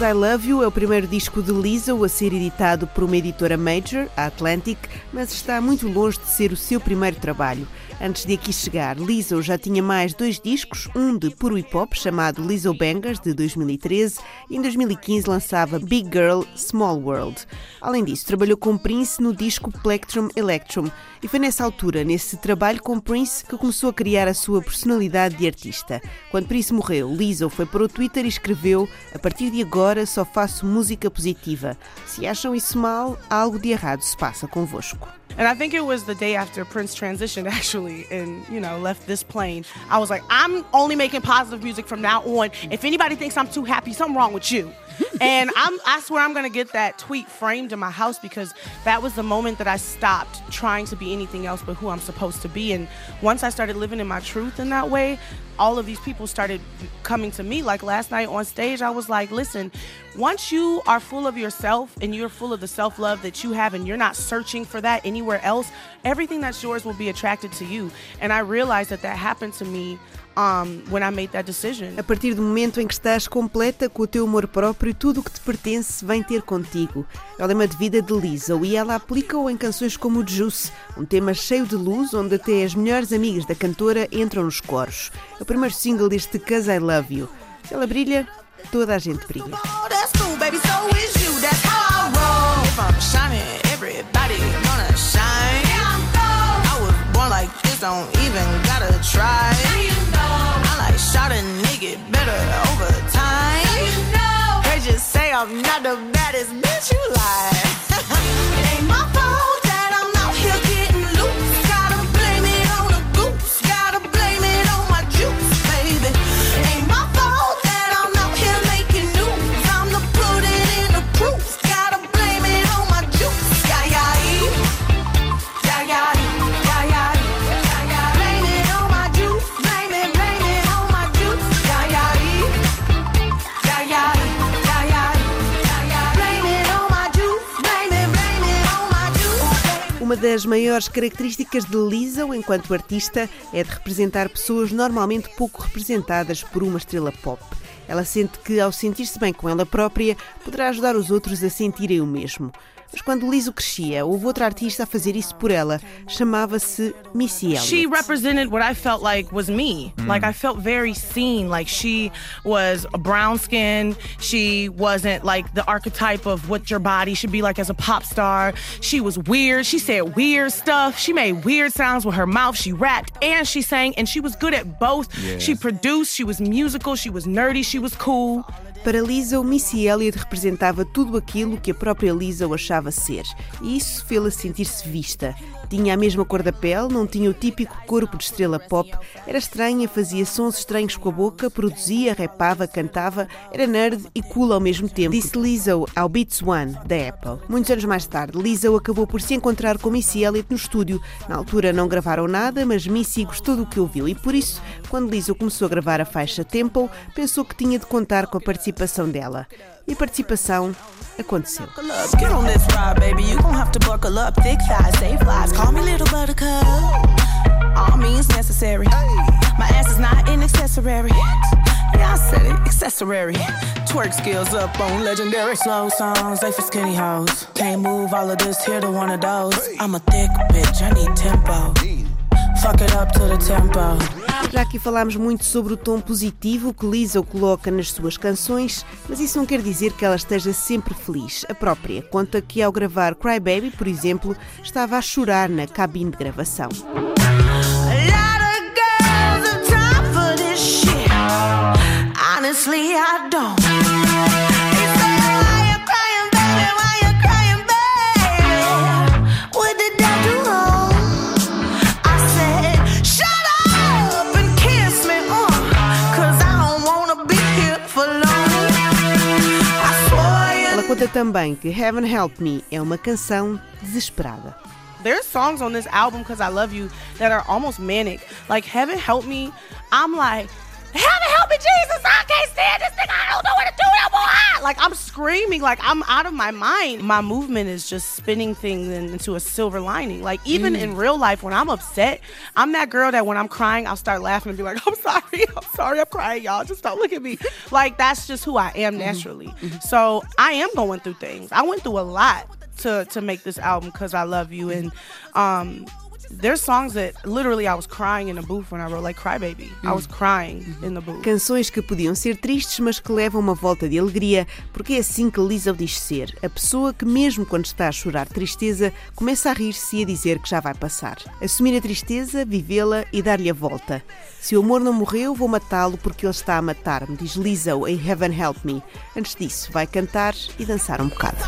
I Love You é o primeiro disco de Lizzo a ser editado por uma editora major, a Atlantic, mas está muito longe de ser o seu primeiro trabalho. Antes de aqui chegar, Lizzo já tinha mais dois discos, um de puro hip hop chamado Lizzo Bangers de 2013 e em 2015 lançava Big Girl Small World. Além disso, trabalhou com Prince no disco Plectrum Electrum e foi nessa altura, nesse trabalho com Prince, que começou a criar a sua personalidade de artista. Quando Prince morreu, Lizzo foi para o Twitter e escreveu: A partir de agora só faço música positiva. Se acham isso mal, algo de errado se passa convosco. And I think it was the day after Prince transitioned, [laughs] actually, and you know left this plane. I was like, I'm only making positive music from now on. If anybody thinks I'm too happy, something wrong with you. And I'm, I swear I'm gonna get that tweet framed in my house because that was the moment that I stopped trying to be anything else but who I'm supposed to be. And once I started living in my truth in that way, all of these people started coming to me. Like last night on stage, I was like, listen, once you are full of yourself and you're full of the self love that you have and you're not searching for that anywhere else, everything that's yours will be attracted to you. And I realized that that happened to me um, when I made that decision. A partir do momento em que estás completa com o teu amor próprio, tudo o que te pertence vem ter contigo. É o lema de vida de Lizzo e ela aplica-o em canções como Juice, um tema cheio de luz onde até as melhores amigas da cantora entram nos coros. É o primeiro single deste Cause I Love You. Se ela brilha, toda a gente brilha. Don't even gotta try. Shot a nigga better over time. They just say I'm not the baddest bitch you like. [laughs] it ain't my fault Uma das maiores características de Lizzo enquanto artista é de representar pessoas normalmente pouco representadas por uma estrela pop. Ela sente que, ao sentir-se bem com ela própria, poderá ajudar os outros a sentirem o mesmo. Mas quando Lizzo crescia, houve outra artista a fazer isso por ela. Chamava-se Missy Elliott. She represented what I felt like was me. Mm. Like I felt very seen. Like she was a brown skin. She wasn't like the archetype of what your body should be like as a pop star. She was weird. She said weird stuff. She made weird sounds with her mouth. She rapped and she sang, and she was good at both. She produced. She was musical. She was nerdy. She was cool. Para Lizzo, Missy Elliott representava tudo aquilo que a própria Lizzo achava ser. E isso fê-la sentir-se vista. Tinha a mesma cor da pele, não tinha o típico corpo de estrela pop, era estranha, fazia sons estranhos com a boca, produzia, rapava, cantava, era nerd e cool ao mesmo tempo. Disse Lizzo ao Beats One, da Apple. Muitos anos mais tarde, Lizzo acabou por se encontrar com Missy Elliott no estúdio. Na altura não gravaram nada, mas Missy gostou do que ouviu e por isso, quando Lizzo começou a gravar a faixa Tempo, pensou que tinha de contar com a participação dela. E participação aconteceu. Yeah, I said it, accessory. Twerk skills up on legendary slow songs, they for skinny hoes. Can't move all of this here to one of those. I'm a thick bitch, I need tempo. Fuck it up to the tempo. Já aqui falámos muito sobre o tom positivo que Lisa coloca nas suas canções, mas isso não quer dizer que ela esteja sempre feliz. A própria conta que ao gravar Cry Baby, por exemplo, estava a chorar na cabine de gravação. Honestly, I don't. Conta também que Heaven Help Me é uma canção desesperada. There's songs on this album because I love you that are almost manic. Like Heaven Help Me, I'm like, Heaven help me, Jesus! I can't stand this thing. I don't know what to do no more. Like I'm screaming, like I'm out of my mind. My movement is just spinning things in- into a silver lining. Like even Mm. in real life, when I'm upset, I'm that girl that when I'm crying, I'll start laughing and be like, [laughs] I'm sorry, I'm sorry, I'm crying, y'all. Just don't look at me. Like that's just who I am naturally. So I am going through things. I went through a lot to to make this album because I love you and um there's songs that literally I was crying in the booth when I wrote like Cry Baby. I was crying in the booth. Canções que podiam ser tristes, mas que levam uma volta de alegria, porque é assim que Lisa diz ser. A pessoa que, mesmo quando está a chorar tristeza, começa a rir-se e a dizer que já vai passar. Assumir a tristeza, vivê-la e dar-lhe a volta. Se o amor não morreu, vou matá-lo porque ele está a matar-me, diz Lisa em Heaven Help Me. Antes disso, vai cantar e dançar um bocado.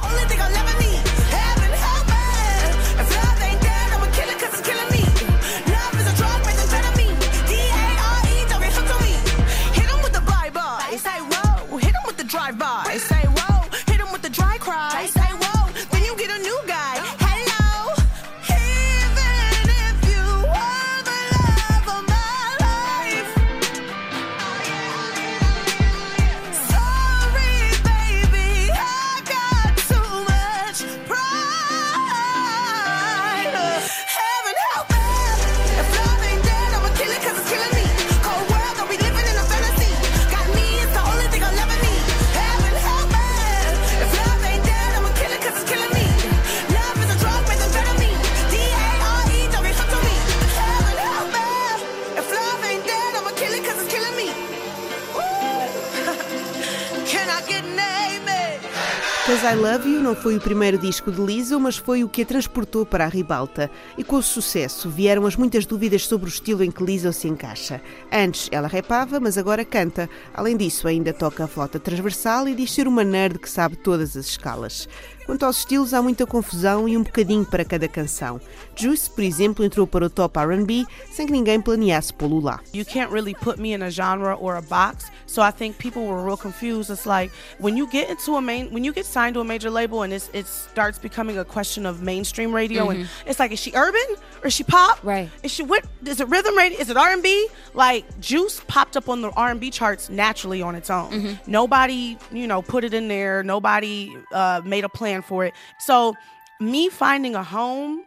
Cause I Love You não foi o primeiro disco de Lizzo, mas foi o que a transportou para a ribalta. E com o sucesso vieram as muitas dúvidas sobre o estilo em que Lizzo se encaixa. Antes ela rapava, mas agora canta. Além disso, ainda toca a flauta transversal e diz ser uma nerd que sabe todas as escalas. Quanto aos estilos, há muita confusão e um bocadinho para cada canção. Juice, por exemplo, entrou para o top R&B sem que ninguém planeasse pô-lo lá. You can't really put me in a genre or a box. So I think people were real confused. It's like when you get into a main, when you get signed to a major label and it's, it starts becoming a question of mainstream radio, Mhm. and it's like, is she urban or is she pop? Right. Is she what? Is it rhythm radio? Is it R and B? Like Juice popped up on the R and B charts naturally on its own. Nobody, you know, put it in there. Nobody uh, made a plan for it. So me finding a home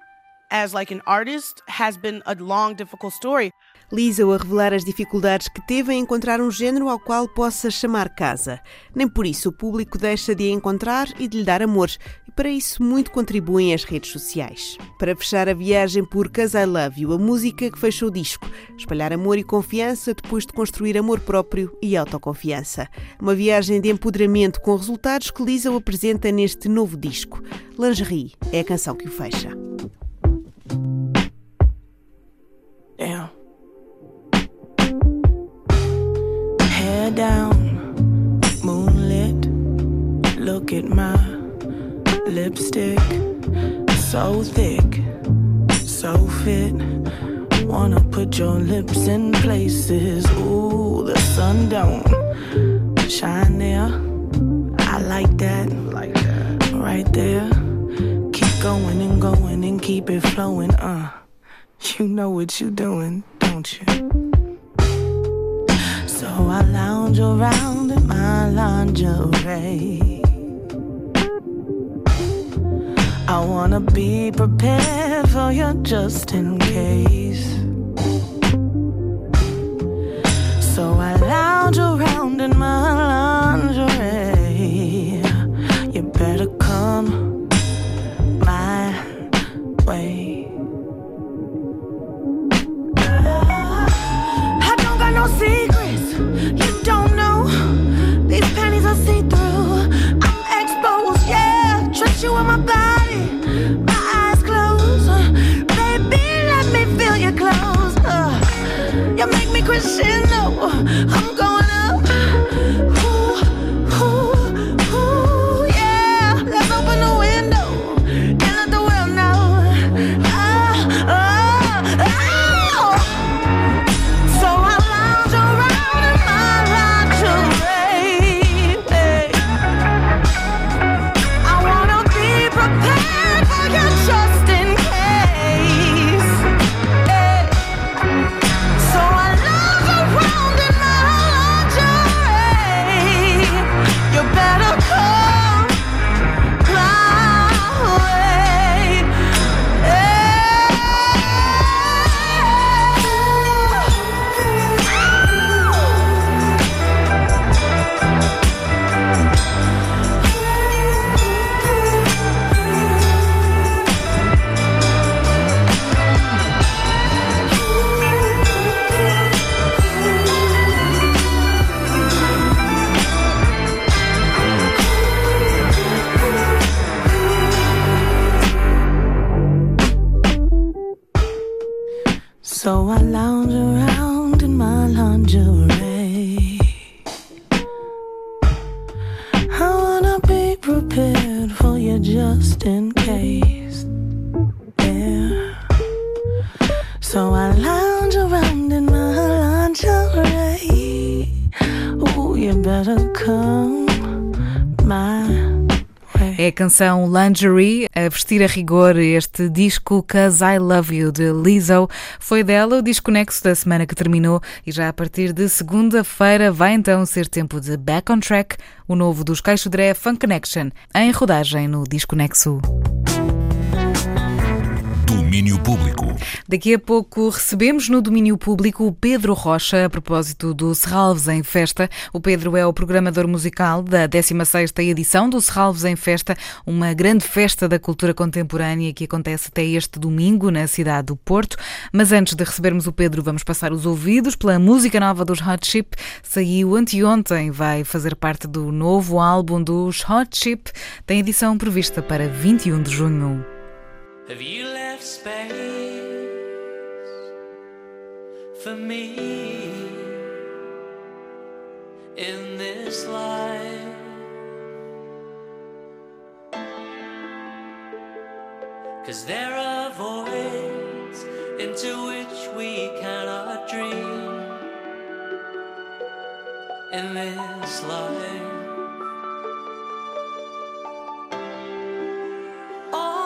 as like an artist has been a long, difficult story. Lisa a revelar as dificuldades que teve em encontrar um género ao qual possa chamar casa. Nem por isso o público deixa de a encontrar e de lhe dar amor, para isso muito contribuem as redes sociais. Para fechar a viagem por Cause I Love You, a música que fecha o disco, espalhar amor e confiança depois de construir amor próprio e autoconfiança. Uma viagem de empoderamento com resultados que Lisa apresenta neste novo disco. Lingerie é a canção que o fecha. Damn. Hair down, moonlit. Look at my lipstick. So thick, so fit. Wanna put your lips in places. Ooh, the sun don't shine there. I like that. Like that. Right there. Keep going and going and keep it flowing. Uh. You know what you're doing, don't you? So I lounge around in my lingerie. I wanna be prepared for you just in case. So I lounge around in my lingerie. You better come my way. I don't got no secrets. You don't know. These panties I see through. I'm exposed, yeah. Trust you in my body. crescendo. I'm going. Canção Lingerie, a vestir a rigor este disco Cause I Love You de Lizzo. Foi dela o desconexo da semana que terminou e já a partir de segunda-feira vai então ser tempo de Back on Track, o novo dos Caixo Dré Funk Connection, em rodagem no Desconexo. Domínio Público. Daqui a pouco recebemos no domínio público o Pedro Rocha a propósito do Serralves em Festa. O Pedro é o programador musical da 16ª edição do Serralves em Festa, uma grande festa da cultura contemporânea que acontece até este domingo na cidade do Porto. Mas antes de recebermos o Pedro, vamos passar os ouvidos pela música nova dos Hot Chip. Saiu anteontem, vai fazer parte do novo álbum dos Hot Chip. Tem edição prevista para 21 de junho. Have you left space for me in this life? Cause there are voids into which we cannot dream in this life. All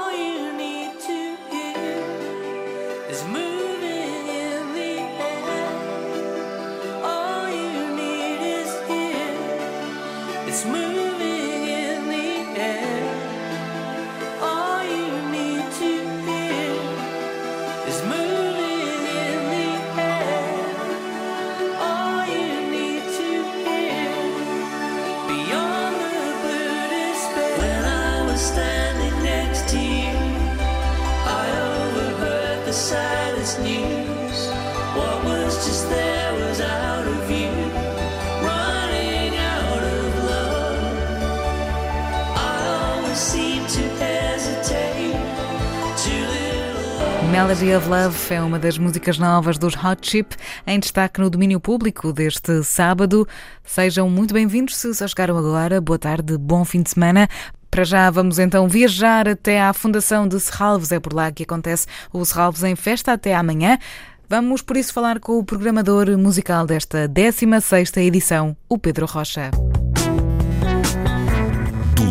Melody of Love é uma das músicas novas dos Hot Chip, em destaque no domínio público deste sábado. Sejam muito bem-vindos se só chegaram agora. Boa tarde, bom fim de semana. Para já vamos então viajar até à Fundação de Serralves. É por lá que acontece o Serralves em Festa até amanhã. Vamos por isso falar com o programador musical desta 16ª edição, o Pedro Rocha.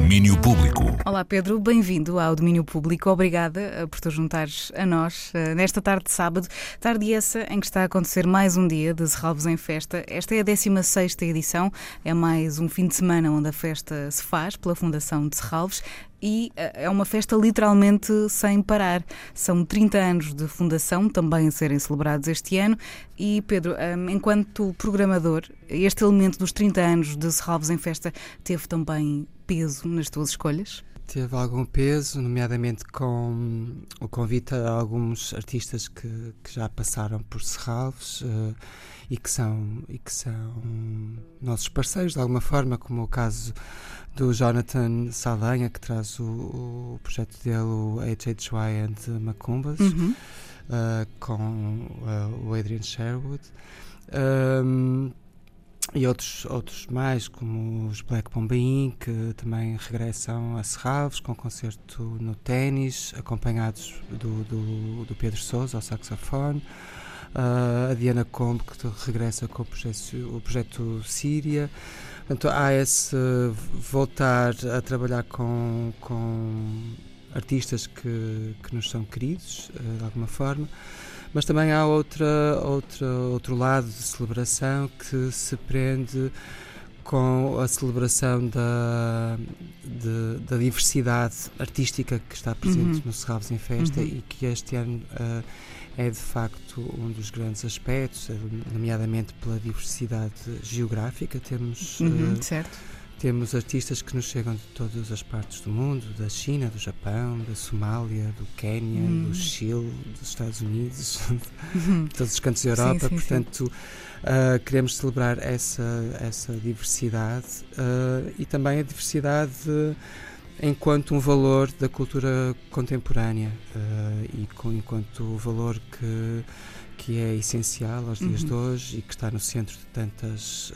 Domínio Público. Olá Pedro, bem-vindo ao Domínio Público. Obrigada eh, por te juntares a nós eh, nesta tarde de sábado, tarde essa em que está a acontecer mais um dia de Serralvos em Festa. Esta é a 16ª edição, é mais um fim de semana onde a festa se faz pela Fundação de Serralves e eh, é uma festa literalmente sem parar. São 30 anos de fundação também a serem celebrados este ano e Pedro, eh, enquanto programador, este elemento dos 30 anos de Serralves em Festa teve também peso nas tuas escolhas? Teve algum peso, nomeadamente com o convite a alguns artistas que, que já passaram por Serralves eh, e, que são, e que são nossos parceiros de alguma forma, como o caso do Jonathan Saldanha, que traz o, o projeto dele, o HHY and Macumbas, Uhum. eh, com eh, o Adrian Sherwood. Um, e outros, outros mais, como os Black Bombaim, que também regressam a Serralves com concerto no ténis, acompanhados do, do, do Pedro Sousa ao saxofone. Ah, a Diana Combe, que regressa com o projeto, o projeto Síria. Portanto, há esse voltar a trabalhar com, com artistas que, que nos são queridos, eh, de alguma forma. Mas também há outra, outra, outro lado de celebração que se prende com a celebração da, de- da diversidade artística que está presente Uhum. no Serralves em Festa Uhum. e que este ano ah, é de facto um dos grandes aspectos, eh, nomeadamente pela diversidade geográfica. Temos, Uhum, eh, certo. Temos artistas que nos chegam de todas as partes do mundo, da China, do Japão, da Somália, do Quénia, Hum. do Chile, dos Estados Unidos, [laughs] de todos os cantos da Europa. sim, sim. Portanto, ah, queremos celebrar essa, essa diversidade ah, e também a diversidade enquanto um valor da cultura contemporânea ah, e com, enquanto valor que, que é essencial aos dias Uhum. de hoje e que está no centro de tantas.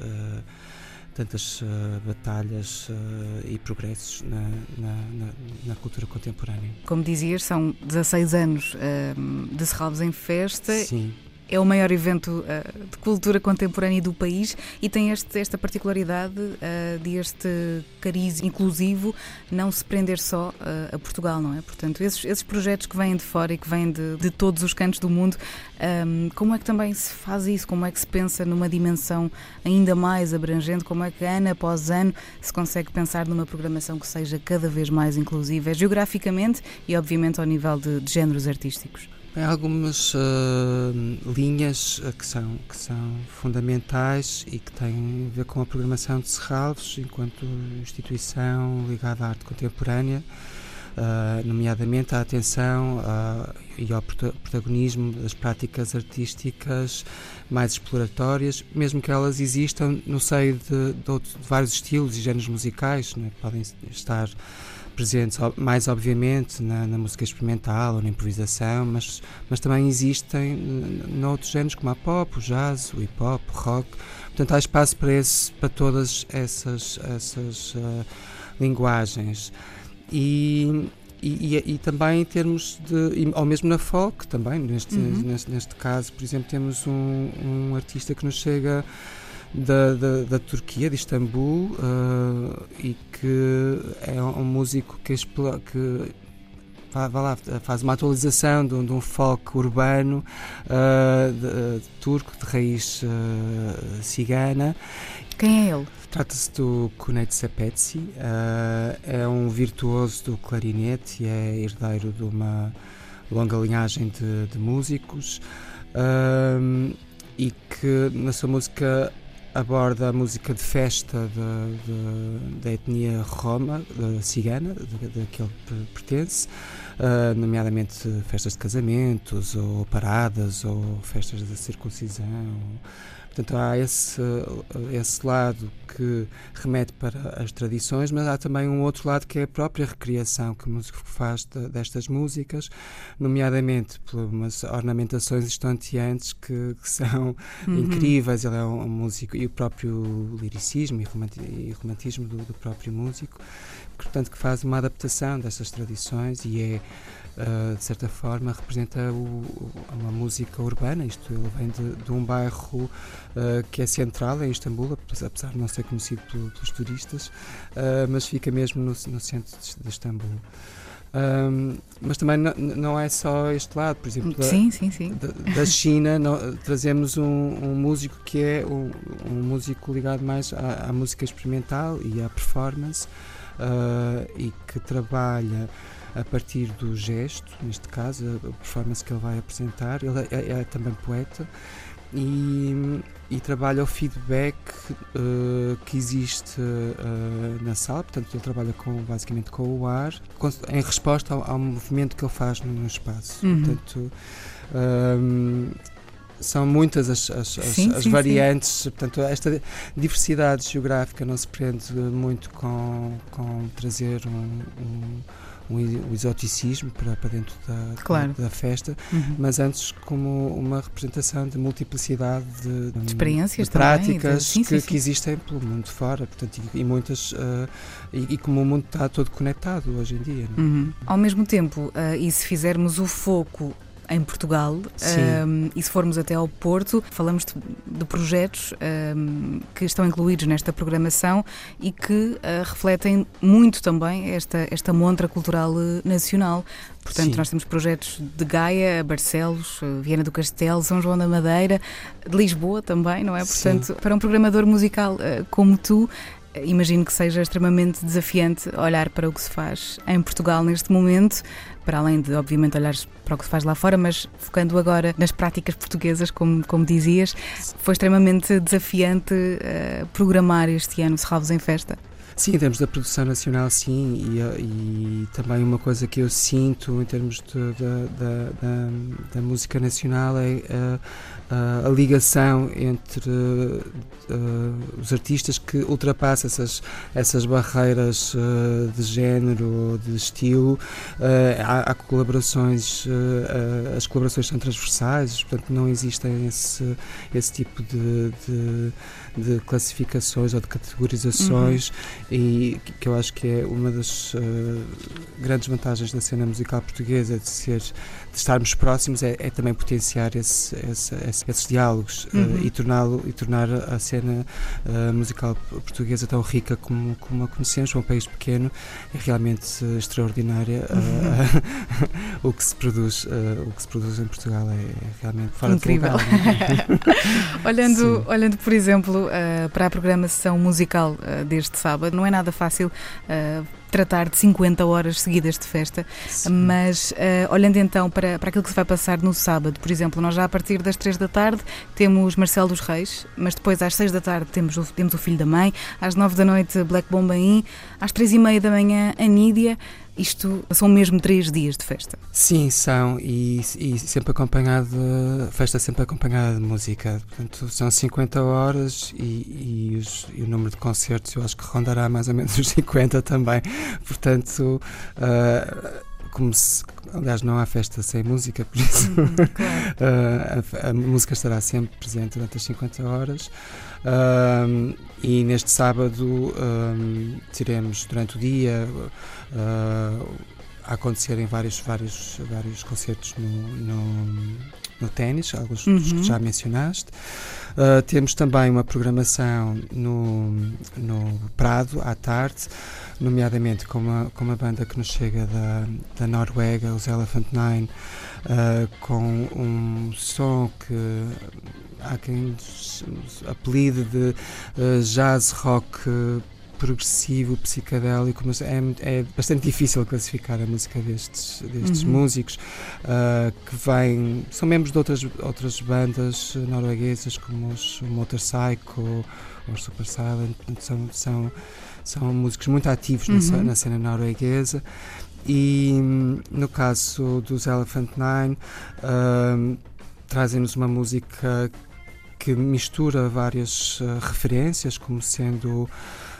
Tantas eh, batalhas eh, e progressos na, na, na- na cultura contemporânea. Como dizias, são 16 anos ahm, de Serralves em Festa. Sim. É o maior evento ah, de cultura contemporânea do país e tem este- esta particularidade ah, de este cariz inclusivo não se prender só ah, a Portugal, não é? Portanto, esses, esses projetos que vêm de fora e que vêm de, de todos os cantos do mundo, ahm, como é que também se faz isso? Como é que se pensa numa dimensão ainda mais abrangente? Como é que ano após ano se consegue pensar numa programação que seja cada vez mais inclusiva, geograficamente e, obviamente, ao nível de, de géneros artísticos? Há algumas ah, linhas ah, que, são, que são fundamentais e que têm a ver com a programação de Serralves enquanto instituição ligada à arte contemporânea, ah, nomeadamente a atenção ah, e ao prota- protagonismo das práticas artísticas mais exploratórias, mesmo que elas existam no seio de, de de vários estilos e géneros musicais, não é? podem estar presentes mais obviamente na, na música experimental ou na improvisação, mas, mas também existem noutros géneros como a pop, o jazz, o hip hop, o rock. Portanto, há espaço para, esse, para todas essas, essas ah, linguagens. E, e, e- e também em termos de. ao mesmo na folk, também, neste, Uhum. neste, neste caso, por exemplo, temos um, um artista que nos chega da, da, da Turquia, de Istambul, ah, e que é um músico que, explo- que lá, faz uma atualização de um, de um folk urbano ah, de- de turco, de raiz ah, cigana. Quem é ele? Trata-se do Cunete Sepetsi, ah, é um virtuoso do clarinete e é herdeiro de uma longa linhagem de, de músicos e que na sua música aborda a música de festa da, etnia roma, da cigana, da, que ele per- pertence, ah, nomeadamente festas de casamentos, ou paradas, ou festas da circuncisão. Portanto, há esse, esse lado que remete para as tradições, mas há também um outro lado que é a própria recriação que o músico faz de- destas músicas, nomeadamente por umas ornamentações estonteantes que, que são Uhum. incríveis. Ele é um, um músico e o próprio liricismo e romanti- e romantismo do, do próprio músico, portanto, que faz uma adaptação dessas tradições e é. Ah, de certa forma representa o- uma música urbana, isto ele vem de, de um bairro ah, que é central em Istambul, apesar de não ser conhecido pelo- pelos turistas, ah, mas fica mesmo no, no centro de, de Istambul. Ahm, mas também não, não é só este lado, por exemplo, da, Sim, sim, sim. da, da China nó- trazemos um, um músico que é um, um músico ligado mais à, à música experimental e à performance ah, e que trabalha a partir do gesto, neste caso, a performance que ele vai apresentar. Ele é, é também poeta e, e trabalha o feedback eh, que existe eh, na sala, portanto ele trabalha com, basicamente com o ar, com- em resposta ao, ao movimento que ele faz no, espaço. Uhum. Portanto, ehm, são muitas as, as- Sim, as sim, sim. variantes, portanto esta diversidade geográfica não se prende muito com, com trazer um, um, um exoticismo para, para dentro da, da- Claro. da festa, Uhum. mas antes como uma representação de multiplicidade de, de experiências de também, práticas de- sim, que, sim, que existem pelo mundo fora, portanto, e, e muitas ah, e, e como o mundo está todo conectado hoje em dia. é? Uhum. Ao mesmo tempo, ah, e se fizermos o foco em Portugal, Sim. ah, e se formos até ao Porto, falamos de, de projetos ah, que estão incluídos nesta programação e que ah, refletem muito também esta, esta montra cultural eh, nacional. Portanto, Sim. nós temos projetos de Gaia, Barcelos, eh, Viana do Castelo, São João da Madeira, de Lisboa também, não é? Sim. Portanto, para um programador musical eh, como tu, imagino que seja extremamente desafiante olhar para o que se faz em Portugal neste momento, para além de, obviamente, olhar para o que se faz lá fora, mas focando agora nas práticas portuguesas, como, como dizias, foi extremamente desafiante eh, programar este ano Serralvos em Festa. Sim, em termos da produção nacional, sim, e, eh, e também uma coisa que eu sinto em termos de- da- da- da- da música nacional é a, a- a ligação entre eh, os artistas que ultrapassa essas, essas barreiras eh, de género de estilo. Eh, há, há colaborações, eh, eh, as colaborações são transversais, portanto não existem esse, esse tipo de, de, classificações ou de categorizações e que- que eu acho que é uma das eh, grandes vantagens da cena musical portuguesa de ser de estarmos próximos é, é também potenciar esse, esse- esse- esses diálogos eh, Uhum. e torná-lo e tornar a cena eh, musical portuguesa tão rica como, como a conhecemos, um país pequeno é realmente eh, extraordinária eh, [laughs] o que se produz o que se produz em Portugal é, é realmente fora Incrível. de lugar. [laughs] olhando, Sim. olhando, por exemplo, para a programação musical deste sábado, não é nada fácil tratar de 50 horas seguidas de festa, mas eh, olhando então para, para aquilo que se vai passar no sábado, por exemplo, nós já a partir das 3 da tarde temos Marcelo dos Reis, mas depois às 6 da tarde temos o, temos o Filho da Mãe, às 9 da noite Black Bombaim, às 3 e meia da manhã a Nídia. Isto são mesmo três dias de festa. Sim, são, e, e sempre acompanhado, festa sempre acompanhada de música. Portanto, são 50 horas e, e os- e o número de concertos eu acho que rondará mais ou menos os 50 também. Portanto, ah, como se, aliás, não há festa sem música, por isso [laughs] ah, a, a música estará sempre presente durante as 50 horas. Ahm, e neste sábado ahm, teremos durante o dia ah, a acontecerem vários, vários, vários concertos no, no, no ténis, alguns dos Uhum. que já mencionaste. Ah, temos também uma programação no, no Prado à tarde, nomeadamente com uma, com uma banda que nos chega da, da Noruega, os Elephant Nine, ah, com um som que há quem apelide de ah, jazz rock ah, progressivo, psicadélico, mas é, é bastante difícil classificar a música destes, destes Uhum. músicos ah, que vêm, são membros de outras, outras bandas norueguesas como os Motorcycle ou os Super Silent, são, são, são músicos muito ativos na, Uhum. na cena norueguesa e no caso dos Elephant Nine hum, trazem-nos uma música que mistura várias ah, referências como sendo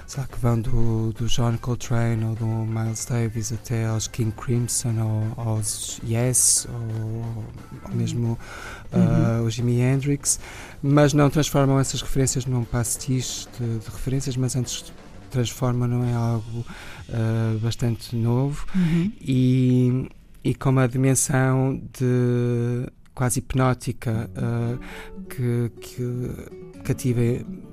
sei lá, que vão do, do John Coltrane ou do Miles Davis até aos King Crimson ou aos Yes ou, ou mesmo ah, Uhum. o Jimi Hendrix, mas não transformam essas referências num pastiche de, de referências, mas antes transformam em algo ah, bastante novo Uhum. e, e com uma dimensão de quase hipnótica ah, que, que cativa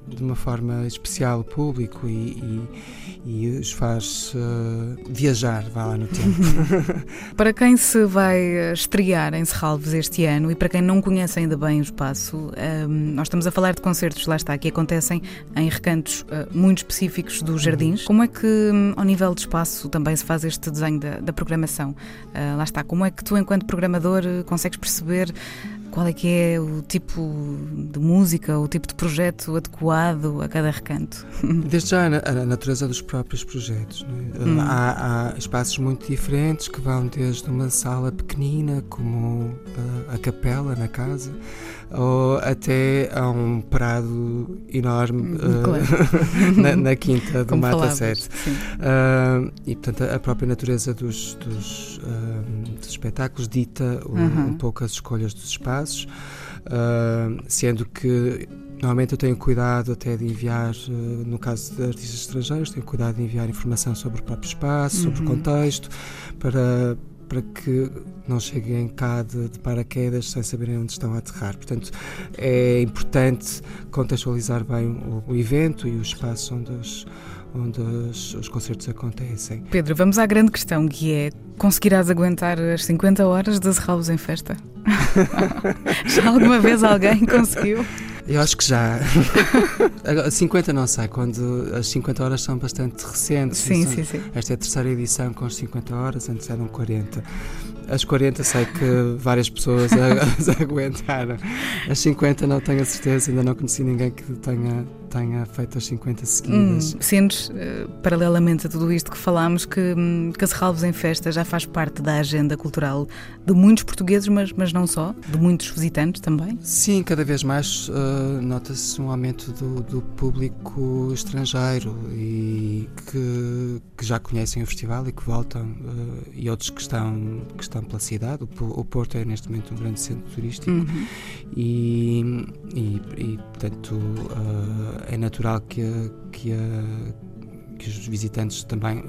de uma forma especial o público e, e, e os faz ah, viajar, vá lá no tempo. [laughs] Para quem se vai eh, estrear em Serralves este ano e para quem não conhece ainda bem o espaço, ehm, nós estamos a falar de concertos, lá está, que acontecem em recantos eh, muito específicos dos jardins. Como é que, hum, ao nível de espaço, também se faz este desenho da, da programação? Ah, lá está, como é que tu, enquanto programador, consegues perceber qual é que é o tipo de música, o tipo de projeto adequado a cada recanto? [laughs] Desde já a na- a natureza dos próprios projetos. é? Hum. Há, há espaços muito diferentes que vão desde uma sala pequenina, como uh, a capela na casa, ou até a um prado enorme Hum, uh, claro. [laughs] na, na quinta do Como Mata falavas, 7. sim. Uh, e portanto a- própria natureza dos, dos, um, dos espetáculos dita um, Uhum. um pouco as escolhas dos espaços, uh, sendo que normalmente eu tenho cuidado até de enviar, uh, no caso de artistas estrangeiros, tenho cuidado de enviar informação sobre o próprio espaço, sobre o Uhum. contexto, para para que não cheguem cá de, de paraquedas sem saberem onde estão a aterrar. Portanto, é importante contextualizar bem o, o evento e o espaço onde os, onde os, os concertos acontecem. Pedro, vamos à grande questão que é: conseguirás aguentar as 50 horas de Serralves em festa? [laughs] Já alguma vez alguém conseguiu? Eu acho que já. [laughs] Agora, 50 não sei, quando as 50 horas são bastante recentes. Sim, São- sim, sim. Esta é a terceira edição com as 50 horas, antes eram 40. As 40 sei que várias pessoas a- [laughs] as aguentaram. As 50 não tenho a certeza, ainda não conheci ninguém que tenha tenha feito as 50 Hum, seguidas. sentes, eh, paralelamente a tudo isto que falámos, que hum, Cacerralves em Festa já faz parte da agenda cultural de muitos portugueses, mas, mas não só, de muitos visitantes também? Sim, cada vez mais uh, nota-se um aumento do, do público estrangeiro e que, que já conhecem o festival e que voltam, uh, e outros que estão, que estão pela cidade. O, o Porto é neste momento um grande centro turístico Uhum. e, e, e, portanto, uh, é natural que, que, que os visitantes também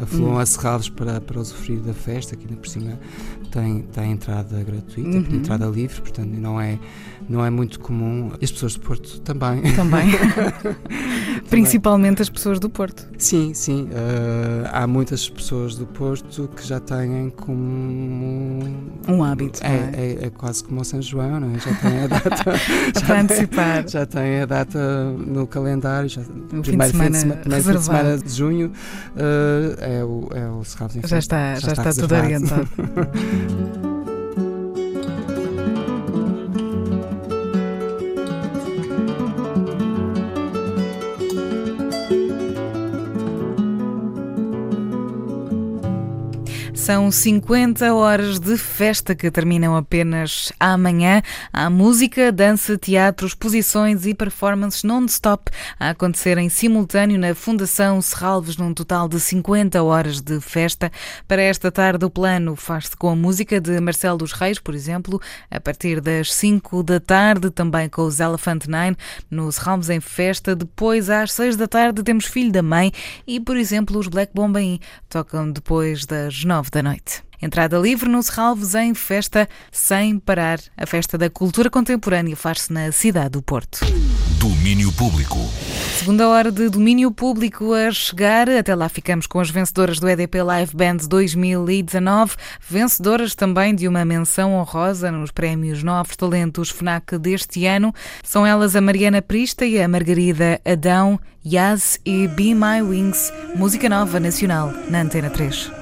afluam Hum. a para, para usufruir da festa, que ainda por cima tem, tem entrada gratuita, Uhum. entrada livre, portanto não é, não é muito comum. E as pessoas do Porto também. Também. [laughs] [laughs] Principalmente as pessoas do Porto. Sim, sim. uh, há muitas pessoas do Porto que já têm como. Um hábito, É, não é, é quase como o São João, não é? Já tem a data. É [laughs] já tem-. Já tem a data no calendário. Já, fim de primeiro semana sema- primeiro fim de semana reservado. de junho uh, é o, é o em Já está- já está tudo Bye. São 50 horas de festa que terminam apenas amanhã. Há música, dança, teatro, exposições e performances non-stop a acontecer em simultâneo na Fundação Serralves, num total de 50 horas de festa. Para esta tarde, o plano faz-se com a música de Marcelo dos Reis, por exemplo, a partir das 5 da tarde, também com os Elephant Nine no Serralves em Festa. Depois, às 6 da tarde, temos Filho da Mãe e, por exemplo, os Black Bombaim tocam depois das 9 da noite. Entrada livre no Serralves em festa sem parar. A festa da cultura contemporânea faz-se na cidade do Porto. Domínio público. Segunda hora de domínio público a chegar. Até lá ficamos com as vencedoras do EDP Live Band 2019. Vencedoras também de uma menção honrosa nos prémios Novos Talentos FNAC deste ano. São elas a Mariana Prista e a Margarida Adão, Yaz e Be My Wings. Música nova nacional na Antena 3.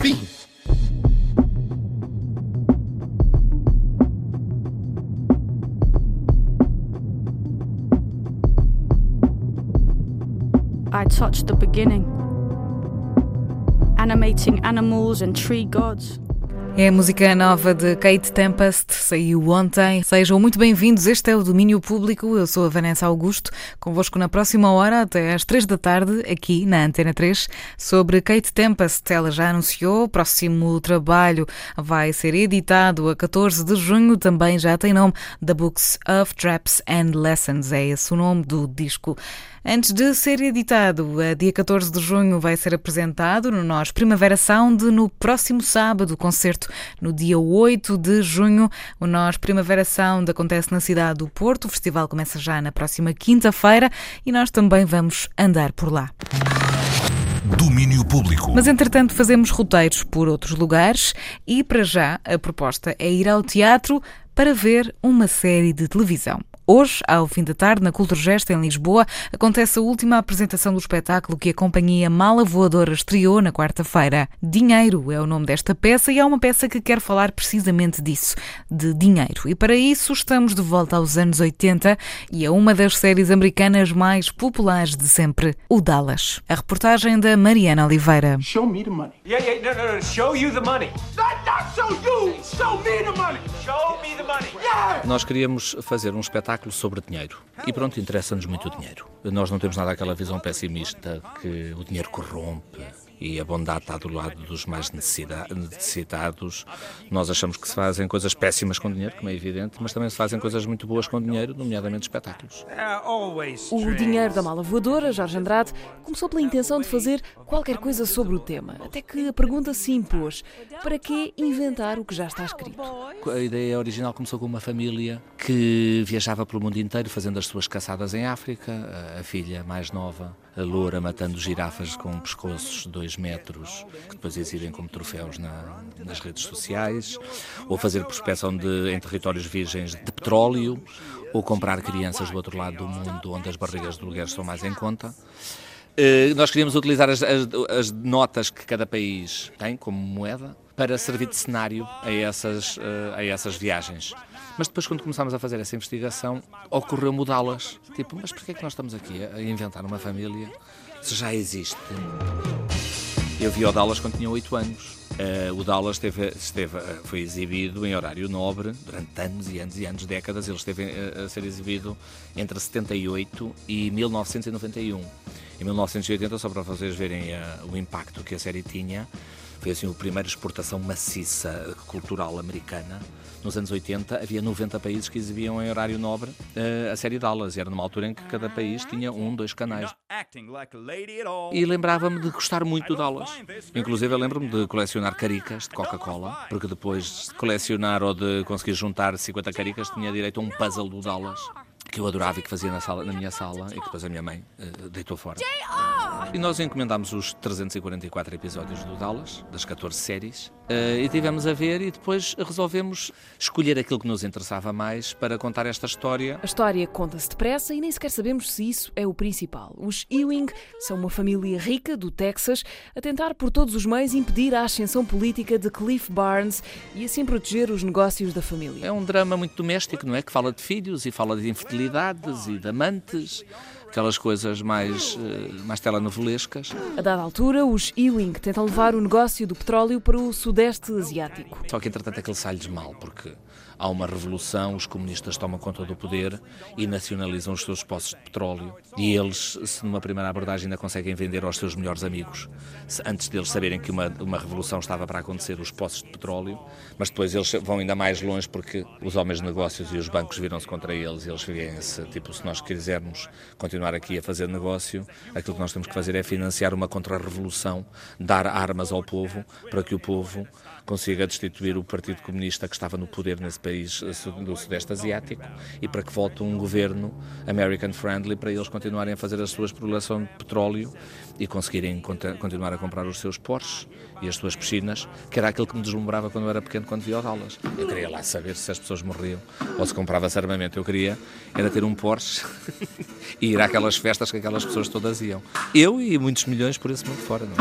I touched the beginning, animating animals and tree gods. É a música nova de Kate Tempest, saiu ontem. Sejam muito bem-vindos, este é o Domínio Público. Eu sou a Vanessa Augusto, convosco na próxima hora, até às três da tarde, aqui na Antena 3, sobre Kate Tempest. Ela já anunciou, o próximo trabalho vai ser editado a 14 de junho, também já tem nome, The Books of Traps and Lessons, é esse o nome do disco. Antes de ser editado, a dia 14 de junho vai ser apresentado no Nós Primavera Sound no próximo sábado, concerto no dia 8 de junho. O Nós Primavera Sound acontece na cidade do Porto, o festival começa já na próxima quinta-feira e nós também vamos andar por lá. Domínio público. Mas entretanto fazemos roteiros por outros lugares e para já a proposta é ir ao teatro para ver uma série de televisão. Hoje, ao fim da tarde, na Culturgest, em Lisboa, acontece a última apresentação do espetáculo que a companhia Mala Voadora estreou na quarta-feira. Dinheiro é o nome desta peça e é uma peça que quer falar precisamente disso, de dinheiro. E para isso estamos de volta aos anos 80 e a uma das séries americanas mais populares de sempre, o Dallas. A reportagem da Mariana Oliveira. Show me the money. Yeah, yeah, no, no, no. Show you the money. No, no, I'll show you. Show me the money. Show me the money. Yeah. Nós queríamos fazer um espetáculo sobre dinheiro. E pronto, interessa-nos muito o dinheiro. Nós não temos nada aquela visão pessimista que o dinheiro corrompe e a bondade está do lado dos mais necessitados. Nós achamos que se fazem coisas péssimas com dinheiro, como é evidente, mas também se fazem coisas muito boas com dinheiro, nomeadamente espetáculos. O Dinheiro da Mala Voadora, Jorge Andrade, começou pela intenção de fazer qualquer coisa sobre o tema, até que a pergunta se impôs: para que inventar o que já está escrito? A ideia original começou com uma família que viajava pelo mundo inteiro fazendo as suas caçadas em África. A filha mais nova, a loura, matando girafas com pescoços de 2 metros, que depois exibem como troféus na- nas redes sociais. Ou fazer prospecção de, em territórios virgens de petróleo. Ou comprar crianças do outro lado do mundo, onde as barrigas de lugares são mais em conta. Eh, Nós queríamos utilizar as, as- as notas que cada país tem como moeda para servir de cenário a essas, eh, a essas viagens. Mas depois, quando começámos a fazer essa investigação, ocorreu mudá-las. Tipo, mas porquê é que nós estamos aqui a inventar uma família se já existe? Eu vi o Dallas quando tinha 8 anos. Eh, o Dallas esteve, esteve, eh, foi exibido em horário nobre durante anos e anos e anos, décadas. Ele esteve eh, a ser exibido entre 78 e 1991. Em 1980, só para vocês verem eh, o impacto que a série tinha, foi assim a primeira exportação maciça cultural americana. Nos anos 80 havia 90 países que exibiam em horário nobre eh, a série Dallas. Era numa altura em que cada país tinha um, dois canais. E lembrava-me de gostar muito do Dallas. Inclusive, eu lembro-me de colecionar caricas de Coca-Cola, porque depois de colecionar ou de conseguir juntar 50 caricas, tinha direito a um puzzle do Dallas, que eu adorava e que fazia na, sala, na minha sala e que depois a minha mãe eh, deitou fora. E nós encomendámos os 344 episódios do Dallas, das 14 séries, eh, e tivemos a ver e depois resolvemos escolher aquilo que nos interessava mais para contar esta história. A história conta-se depressa e nem sequer sabemos se isso é o principal. Os Ewing são uma família rica do Texas a tentar por todos os meios impedir a ascensão política de Cliff Barnes e assim proteger os negócios da família. É um drama muito doméstico, não é? Que fala de filhos e fala de infidelidades e de amantes, aquelas coisas mais, eh, mais telenovelescas. A dada altura, os Ewing tentam levar o negócio do petróleo para o Sudeste Asiático. Só que entretanto aquilo sai-lhes mal, porque há uma revolução, os comunistas tomam conta do poder e nacionalizam os seus poços de petróleo. E eles, se numa primeira abordagem ainda conseguem vender aos seus melhores amigos, antes deles saberem que uma, uma revolução estava para acontecer, os poços de petróleo, mas depois eles vão ainda mais longe porque os homens de negócios e os bancos viram-se contra eles e eles veem-se, tipo, se nós quisermos continuar aqui a fazer negócio, aquilo que nós temos que fazer é financiar uma contra-revolução, dar armas ao povo para que o povo consiga destituir o Partido Comunista que estava no poder nesse país eh, do Sudeste Asiático e para que volte um governo American friendly para eles continuarem a fazer a sua exploração de petróleo e conseguirem continuar a comprar os seus Porsches e as suas piscinas, que era aquilo que me deslumbrava quando eu era pequeno, quando via o Dallas. Eu queria lá saber se as pessoas morriam ou se comprava-se armamento. Eu queria era ter um Porsche [laughs] e ir àquelas festas que aquelas pessoas todas iam. Eu e muitos milhões por esse mundo fora, não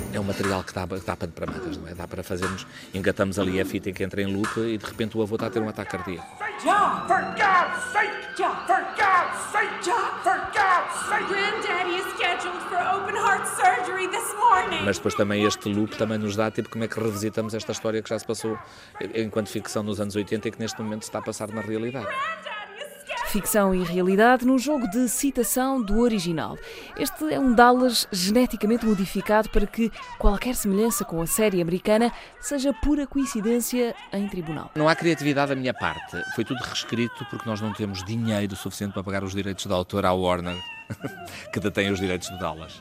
é? É um material que dá, dá pano para mangas, não é? Dá para fazermos, engatamos ali a fita em que entra em loop e de repente o avô está a ter um ataque cardíaco. John, for God's sake! John, for God's sake! John, for God's sake! Granddaddy is scheduled for open heart surgery this morning. Mas depois também este loop também nos dá tipo como é que revisitamos esta história que já se passou enquanto ficção nos anos 80 e que neste momento se está a passar na realidade. Ficção e realidade num jogo de citação do original. Este é um Dallas geneticamente modificado para que qualquer semelhança com a série americana seja pura coincidência em tribunal. Não há criatividade da minha parte. Foi tudo reescrito porque nós não temos dinheiro suficiente para pagar os direitos de autor à Warner, [laughs] que detém os direitos de Dallas.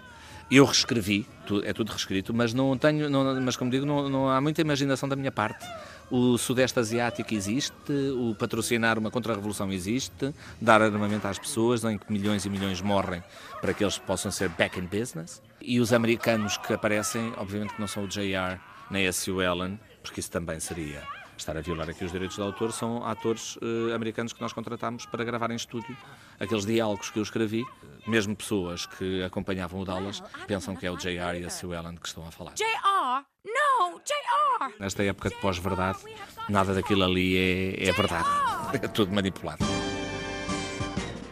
Eu reescrevi, é tudo reescrito, mas não tenho, não- mas como digo, não, não há muita imaginação da minha parte. O Sudeste Asiático existe, o patrocinar uma contra-revolução existe, dar armamento às pessoas, em que milhões e milhões morrem para que eles possam ser back in business. E os americanos que aparecem, obviamente que não são o JR nem a Sue Ellen, porque isso também seria estar a violar aqui os direitos de autor, são atores eh, americanos que nós contratámos para gravar em estúdio aqueles diálogos que eu escrevi. Mesmo pessoas que acompanhavam o Dallas pensam que é o JR e a Sue Ellen que estão a falar. JR! No! JR! Nesta época de pós-verdade, nada daquilo ali é, é verdade. [laughs] É tudo manipulado.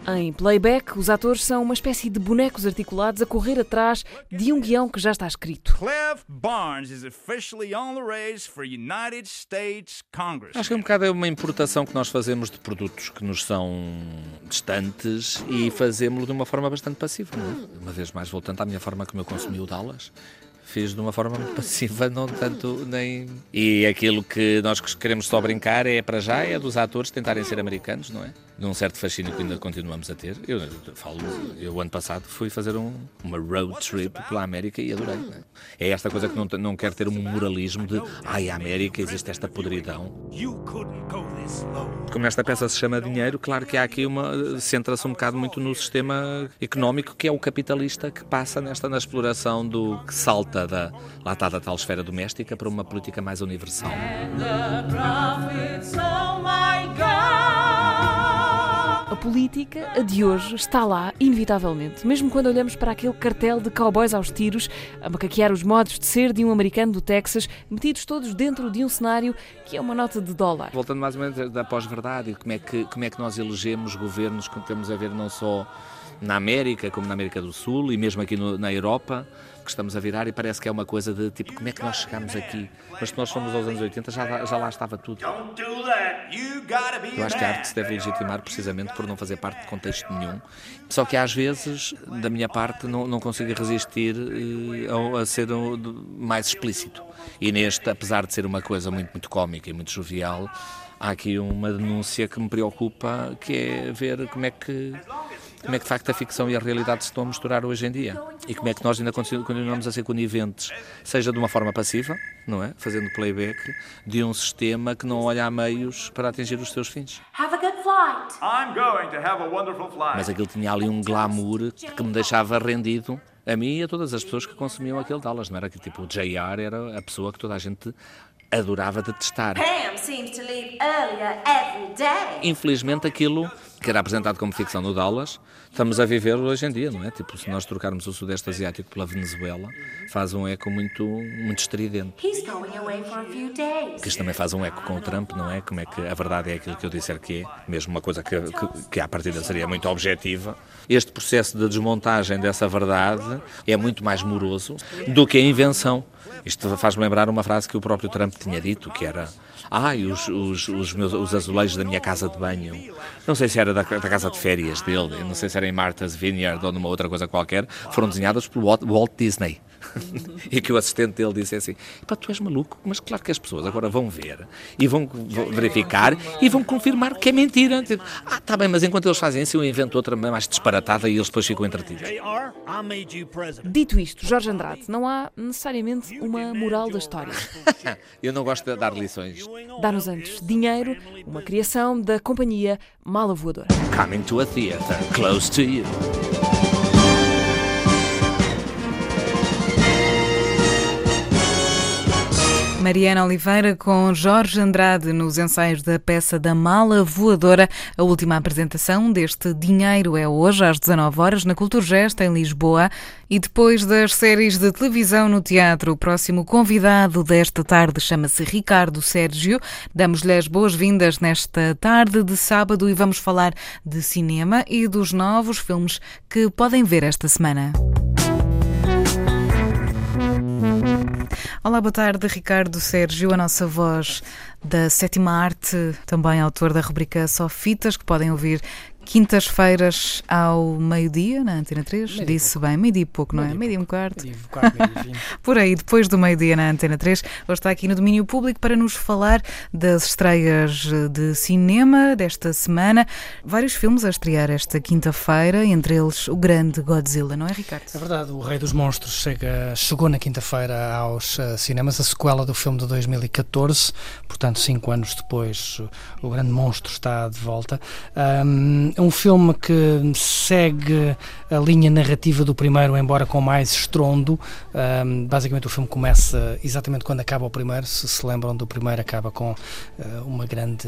Em playback, os atores são uma espécie de bonecos articulados a correr atrás de um guião que já está escrito. Cliff Barnes is officially on the race for United States Congress. Acho que é um bocado é uma importação que nós fazemos de produtos que nos são distantes e fazemos-lo de uma forma bastante passiva. não é? Uma vez mais, voltando à minha forma como eu consumi o Dallas, fiz de uma forma muito passiva, não tanto nem. E aquilo que nós queremos só brincar é, para já, é dos atores tentarem ser americanos, não é? De um certo fascínio que ainda continuamos a ter. Eu, falo, eu ano passado fui fazer um, uma road trip pela América e adorei. é? É esta coisa que não, não quero ter um moralismo de ai, a América existe esta podridão. Como esta peça se chama dinheiro, claro que há aqui uma. centra-se um bocado muito no sistema económico que é o capitalista que passa nesta na exploração do que salta da lá está da tal esfera doméstica para uma política mais universal. A política, a de hoje, está lá, inevitavelmente, mesmo quando olhamos para aquele cartel de cowboys aos tiros, a macaquear os modos de ser de um americano do Texas, metidos todos dentro de um cenário que é uma nota de dólar. Voltando mais ou menos da pós-verdade, como é que como é que nós elegemos governos que temos a ver não só na América, como na América do Sul e mesmo aqui no- na Europa, que estamos a virar e parece que é uma coisa de tipo, como é que nós chegamos aqui? Mas se nós fomos aos anos 80 já, já lá estava tudo. Eu a acho que a arte se deve legitimar precisamente por não fazer parte de contexto nenhum. Só que às vezes, da minha parte, não, não consigo resistir eh, ao- a ser um, mais explícito. E neste, apesar de ser uma coisa muito, muito cómica e muito jovial, há aqui uma denúncia que me preocupa, que é ver como é que como é que de facto a ficção e a realidade se estão a misturar hoje em dia e como é que nós ainda continu- continuamos a ser coniventes, seja de uma forma passiva, não é, fazendo playback de um sistema que não olha a meios para atingir os seus fins. Have a good flight. I'm going to have a wonderful flight. Mas aquilo tinha ali um glamour que me deixava rendido a mim e a todas as pessoas que consumiam aquele Dallas. Não era que tipo o JR era a pessoa que toda a gente adorava detestar. Pam seems to leave earlier every day. Infelizmente aquilo que era apresentado como ficção no Dallas, estamos a viver hoje em dia, não é? Tipo, se nós trocarmos o Sudeste Asiático pela Venezuela, faz um eco muito, muito estridente. Que isto também faz um eco com o Trump, não é? Como é que a verdade é aquilo que eu disser que é, mesmo uma coisa que, que, que à partida seria muito objetiva. Este processo de desmontagem dessa verdade é muito mais moroso do que a invenção. Isto faz-me lembrar uma frase que o próprio Trump tinha dito, que era Ai, os, os, os, meus, os azulejos da minha casa de banho. Não sei se era da, da casa de férias dele, não sei se era em Martha's Vineyard ou numa outra coisa qualquer, foram desenhadas por Walt, Walt Disney. [laughs] e que o assistente dele disse assim: Pá, tu és maluco, mas claro que as pessoas agora vão ver e vão verificar e vão confirmar que é mentira. Tipo, Ah, tá bem, mas enquanto eles fazem isso, eu invento outra mais disparatada e eles depois ficam entretidos. Dito isto, Jorge Andrade, não há necessariamente uma moral da história. [laughs] eu não gosto de dar lições. Dá-nos antes dinheiro, uma criação da companhia Mala Voadora. Coming to a theater close to you. Mariana Oliveira com Jorge Andrade nos ensaios da peça da Mala Voadora. A última apresentação deste Dinheiro é hoje às 19 horas na Culturgest em Lisboa. E depois das séries de televisão no teatro, o próximo convidado desta tarde chama-se Ricardo Sérgio. Damos-lhe as boas-vindas nesta tarde de sábado e vamos falar de cinema e dos novos filmes que podem ver esta semana. Olá, boa tarde, Ricardo Sérgio, a nossa voz da sétima arte, também autor da rubrica Só Fitas, que podem ouvir quintas-feiras ao meio-dia na Antena 3. Meio-dia Disse bem, meio-dia e pouco, não é? Meio-dia e um quarto. Meio-dia um quarto, vinte. [laughs] Por aí, depois do meio-dia na Antena 3, hoje está aqui no domínio público para nos falar das estreias de cinema desta semana. Vários filmes a estrear esta quinta-feira, entre eles o grande Godzilla, não é, Ricardo? É verdade, o Rei dos Monstros chega, chegou na quinta-feira aos eh, cinemas, a sequela do filme de 2014, portanto, cinco anos depois, o grande monstro está de volta. Um, é um filme que segue a linha narrativa do primeiro, embora com mais estrondo. Um, basicamente, o filme começa exatamente quando acaba o primeiro. Se se lembram do primeiro, acaba com eh, uma grande,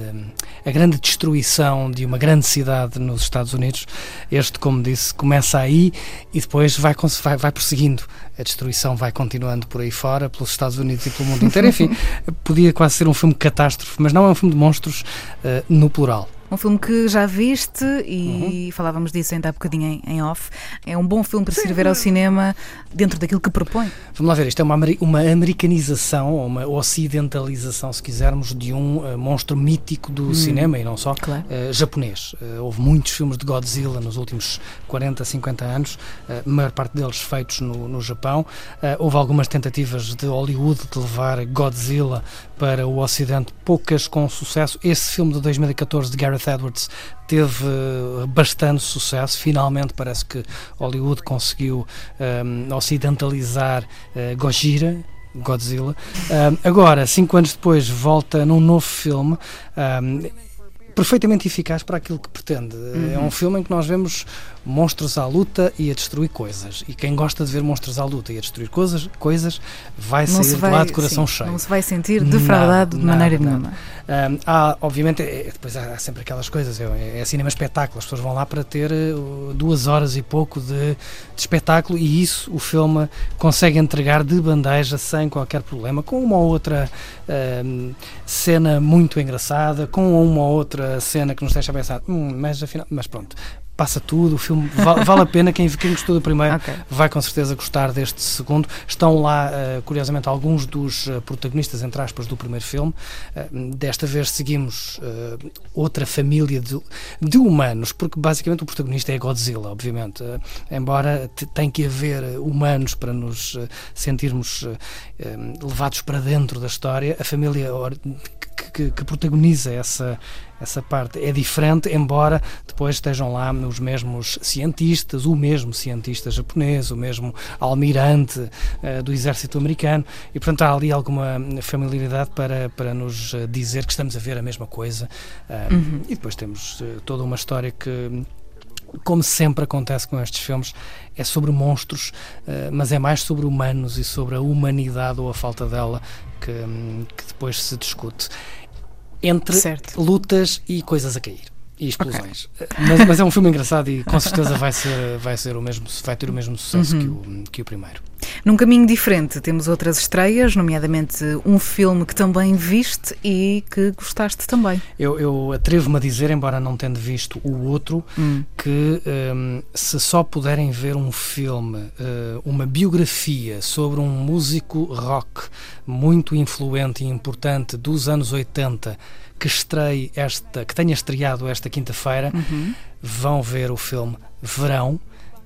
a grande destruição de uma grande cidade nos Estados Unidos. Este, como disse, começa aí e depois vai, vai, vai prosseguindo. A destruição vai continuando por aí fora, pelos Estados Unidos e pelo mundo inteiro. Enfim, [laughs] podia quase ser um filme catástrofe, mas não é um filme de monstros eh, no plural. Um filme que já viste e falávamos disso ainda há bocadinho em, em off. É um bom filme para se ver ao cinema dentro daquilo que propõe. Vamos lá ver, isto é uma, uma americanização, uma ocidentalização, se quisermos, de um eh, monstro mítico do Hum. cinema e não só, Claro. eh, japonês. Eh, houve muitos filmes de Godzilla nos últimos 40, 50 anos, a maior parte deles feitos no, no Japão. Houve algumas tentativas de Hollywood de levar Godzilla para o Ocidente, poucas com sucesso. Esse filme de 2014 de Gareth Edwards teve eh, bastante sucesso. Finalmente parece que Hollywood conseguiu eh, ocidentalizar eh, Gojira. Godzilla. Eh, agora, cinco anos depois, volta num novo filme. eh, perfeitamente eficaz para aquilo que pretende. É Uhum. um filme em que nós vemos monstros à luta e a destruir coisas. E quem gosta de ver monstros à luta e a destruir coisas, coisas vai Não sair se de vai- lá de coração sim, cheio. não se vai sentir defraudado de maneira nenhuma. Ahm, há, obviamente, é- depois há, há sempre aquelas coisas, é, é cinema espetáculo, as pessoas vão lá para ter eh, duas horas e pouco de, de espetáculo e isso o filme consegue entregar de bandeja sem qualquer problema, com uma ou outra ahm, cena muito engraçada, com uma ou outra cena que nos deixa pensar, "Hum, mas afinal, mas pronto. Passa tudo, o filme va- [laughs] vale a pena. Quem, quem gostou do primeiro vai com certeza gostar deste segundo. Estão lá, eh, curiosamente, alguns dos eh, protagonistas, entre aspas, do primeiro filme. Eh, desta vez seguimos outra família de, de humanos, porque basicamente o protagonista é Godzilla, obviamente. Embora te- tem que haver humanos para nos sentirmos levados para dentro da história, a família que, que- protagoniza essa, essa parte é diferente, embora depois estejam lá os mesmos cientistas, o mesmo cientista japonês, o mesmo almirante eh, do exército americano, e portanto há ali alguma familiaridade para, para nos eh, dizer que estamos a ver a mesma coisa. Ah, Uhum. E depois temos eh, toda uma história que como sempre acontece com estes filmes, é sobre monstros, mas é mais sobre humanos e sobre a humanidade ou a falta dela que, que depois se discute. Entre lutas e coisas a cair. E explosões. Eh, Mas, mas é um filme engraçado e com certeza vai ser, vai ser o mesmo, vai ter o mesmo sucesso que, o, que o primeiro. Num caminho diferente, temos outras estreias, nomeadamente um filme que também viste e que gostaste também. Eu, eu atrevo-me a dizer, embora não tendo visto o outro, Hum. que hum, se só puderem ver um filme, eh, uma biografia sobre um músico rock muito influente e importante dos anos 80 que estreie esta, que tenha estreado esta quinta-feira, Uhum. vão ver o filme Verão.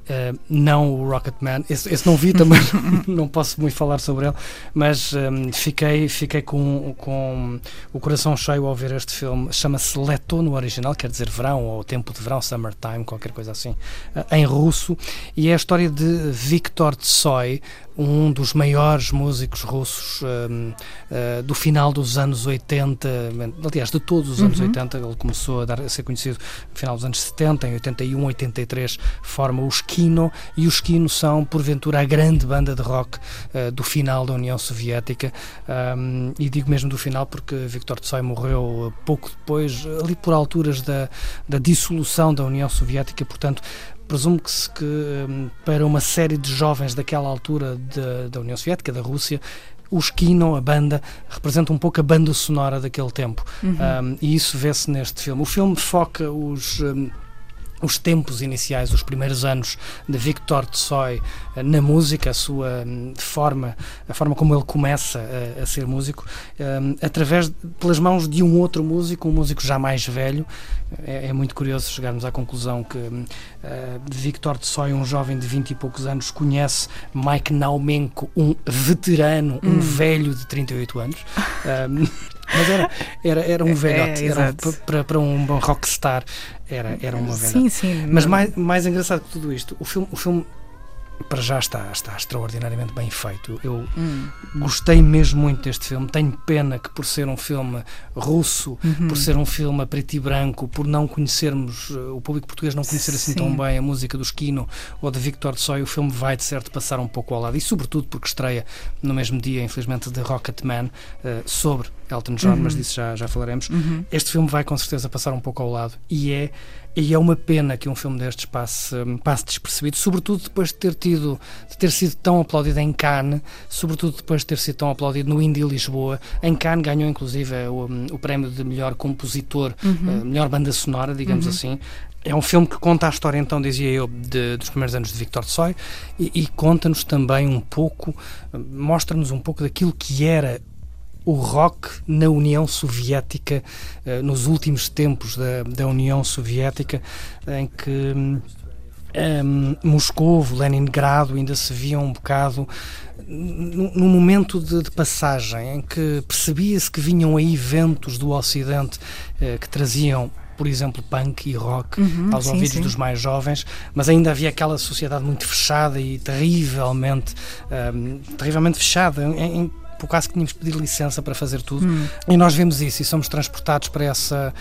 Eh, não o Rocketman, esse, esse não vi também, [laughs] não posso muito falar sobre ele, mas hum, fiquei, fiquei com, com o coração cheio ao ver este filme. Chama-se Leto no original, quer dizer verão ou tempo de verão, summertime, qualquer coisa assim, eh, em russo. E é a história de Viktor Tsoy, um dos maiores músicos russos hum, eh, do final dos anos 80, aliás, de todos os anos Uhum. 80. Ele começou a, dar, a ser conhecido no final dos anos 70, em 81, 83, forma os Kino, e os Kino são, porventura, a grande banda de rock eh, do final da União Soviética. Um, e digo mesmo do final porque Viktor Tsoi morreu eh, pouco depois, ali por alturas da, da dissolução da União Soviética, portanto. Presumo que, se, que hum, para uma série de jovens daquela altura da- da União Soviética, da Rússia, os Kino, a banda, representa um pouco a banda sonora daquele tempo. Uhum. Um, e isso vê-se neste filme. O filme foca os. um, os tempos iniciais, os primeiros anos de Victor Tsoi eh, na música, a sua hum, forma, a forma como ele começa a, a ser músico, hum, através pelas mãos de um outro músico, um músico já mais velho. É, é muito curioso chegarmos à conclusão que eh, Victor Tsoi, um jovem de 20 e poucos anos, conhece Mike Naumenko, um veterano, um Hum. velho de 38 anos. [laughs] Hum, mas era, era, era um É, velhote, era um- para, para um bom rockstar era, era uma velhote. Sim, sim. Mas mais, mais engraçado que tudo isto, o filme, o filme para já está, está extraordinariamente bem feito. Eu Hum. gostei mesmo muito deste filme. Tenho pena que por ser um filme russo, Uhum. por ser um filme a preto e branco, por não conhecermos, eh, o público português não conhecer assim tão Sim. bem a música do Esquino ou de Victor Tsoi, o filme vai de certo passar um pouco ao lado. E sobretudo porque estreia no mesmo dia, infelizmente, de Rocketman, eh, sobre Elton John, Uhum. mas disso já, já falaremos. Uhum. Este filme vai com certeza passar um pouco ao lado e é, e é uma pena que um filme destes passe, passe despercebido, sobretudo depois de ter tido, de ter sido tão aplaudido em Cannes, sobretudo depois de ter sido tão aplaudido no Indie Lisboa. Em Cannes ganhou inclusive o, o prémio de melhor compositor, Uhum. eh, melhor banda sonora, digamos Uhum. assim. É um filme que conta a história, então, dizia eu, de- dos primeiros anos de Victor Tsoi e, e conta-nos também um pouco, eh, mostra-nos um pouco daquilo que era o rock na União Soviética, eh, nos últimos tempos da, da União Soviética, em que hum, hum, Moscovo, Leningrado ainda se via um bocado num momento de, de passagem em que percebia-se que vinham aí ventos do Ocidente eh, que traziam por exemplo, punk e rock Uhum, aos sim, ouvidos sim. dos mais jovens, mas ainda havia aquela sociedade muito fechada e terrivelmente, hum, terrivelmente fechada, em, em, por quase que tínhamos que pedir licença para fazer tudo. Hum. E nós vemos isso e somos transportados para essa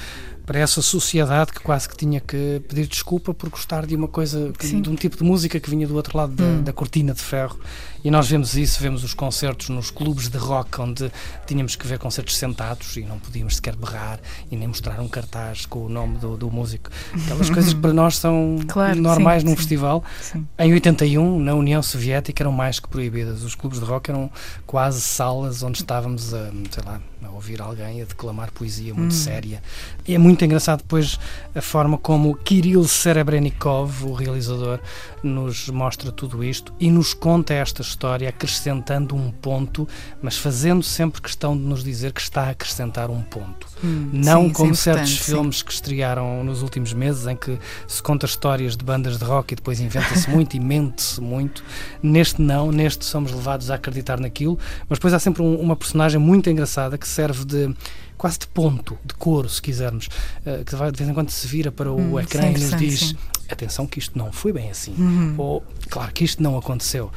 para essa sociedade que quase que tinha que pedir desculpa por gostar de uma coisa, Sim. de um tipo de música que vinha do outro lado da, Hum. da cortina de ferro. E nós vemos isso, vemos os concertos nos clubes de rock onde tínhamos que ver concertos sentados e não podíamos sequer berrar e nem mostrar um cartaz com o nome do, do músico. Aquelas coisas que para nós são [laughs] Claro, normais sim, num sim. festival. Sim. Em 81, na União Soviética, eram mais que proibidas. Os clubes de rock eram quase salas onde estávamos a, sei lá, a ouvir alguém a declamar poesia muito Hum. séria. E é muito engraçado depois a forma como Kirill Serebrennikov, o realizador, nos mostra tudo isto e nos conta esta história acrescentando um ponto, mas fazendo sempre questão de nos dizer que está a acrescentar um ponto. Hum, Não sim, é como certos sim. filmes que estrearam nos últimos meses, em que se conta histórias de bandas de rock e depois inventa-se muito e mente-se muito. Neste não, neste somos levados a acreditar naquilo, mas depois há sempre um- uma personagem muito engraçada que serve de quase de ponto, de coro, se quisermos, eh, que vai, de vez em quando se vira para o Hum, ecrã e nos diz. Atenção que isto não foi bem assim. Uhum. Ou, claro que isto não aconteceu.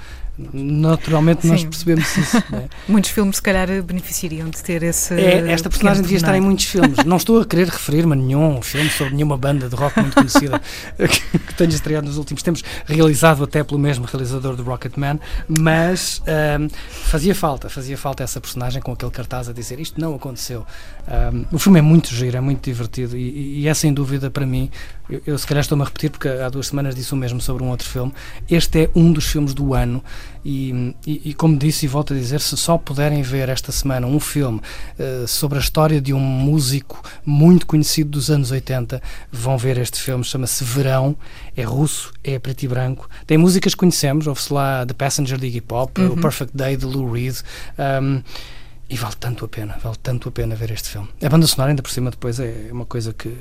Naturalmente nós Sim. percebemos isso. [laughs] não é? Muitos filmes, se calhar, beneficiariam de ter esse. É, esta personagem devia estar em muitos filmes. Não estou a querer referir-me a nenhum filme sobre nenhuma banda de rock muito conhecida que, [laughs] que tenha estreado nos últimos tempos, realizado até pelo mesmo realizador do Rocketman, mas ahm, fazia falta, fazia falta essa personagem com aquele cartaz a dizer isto não aconteceu. Ahm, o filme é muito giro, é muito divertido e, e- e é sem dúvida para mim, eu, eu se calhar estou-me a repetir porque há duas semanas disse o mesmo sobre um outro filme, este é um dos filmes do ano e, e- e como disse e volto a dizer, se só puderem ver esta semana um filme eh, sobre a história de um músico muito conhecido dos anos 80, vão ver este filme, chama-se Verão, é russo, é preto e branco, tem músicas que conhecemos, ouve-se lá The Passenger de Iggy Pop, Uhum. o Perfect Day de Lou Reed, um, e vale tanto a pena, vale tanto a pena ver este filme. A banda sonora ainda por cima depois é uma coisa que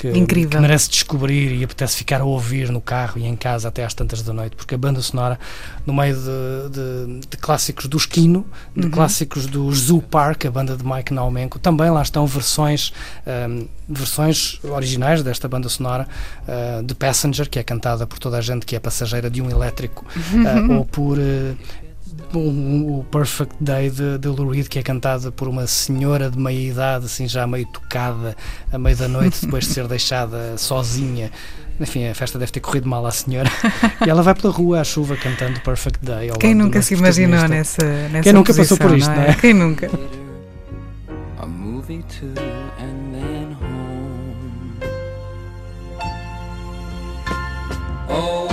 que, Incrível. que merece descobrir e apetece ficar a ouvir no carro e em casa até às tantas da noite, porque a banda sonora, no meio de, de- de clássicos do Esquino, de Uhum. clássicos do Zoo Park, a banda de Mike Naumenko, também lá estão versões, ahm, versões originais desta banda sonora ah, de Passenger, que é cantada por toda a gente que é passageira de um elétrico, ah, [laughs] ou por. eh, o, o Perfect Day de, de Lou Reed, que é cantada por uma senhora de meia idade, assim já meio tocada, à meia da noite, [laughs] depois de ser deixada sozinha. Enfim, a festa deve ter corrido mal à senhora. e ela vai pela rua à chuva cantando Perfect Day. ao Quem nunca se imaginou nessa, nessa Quem nunca passou por posição, isto, não é? Quem nunca? A movie too, and then home. Oh,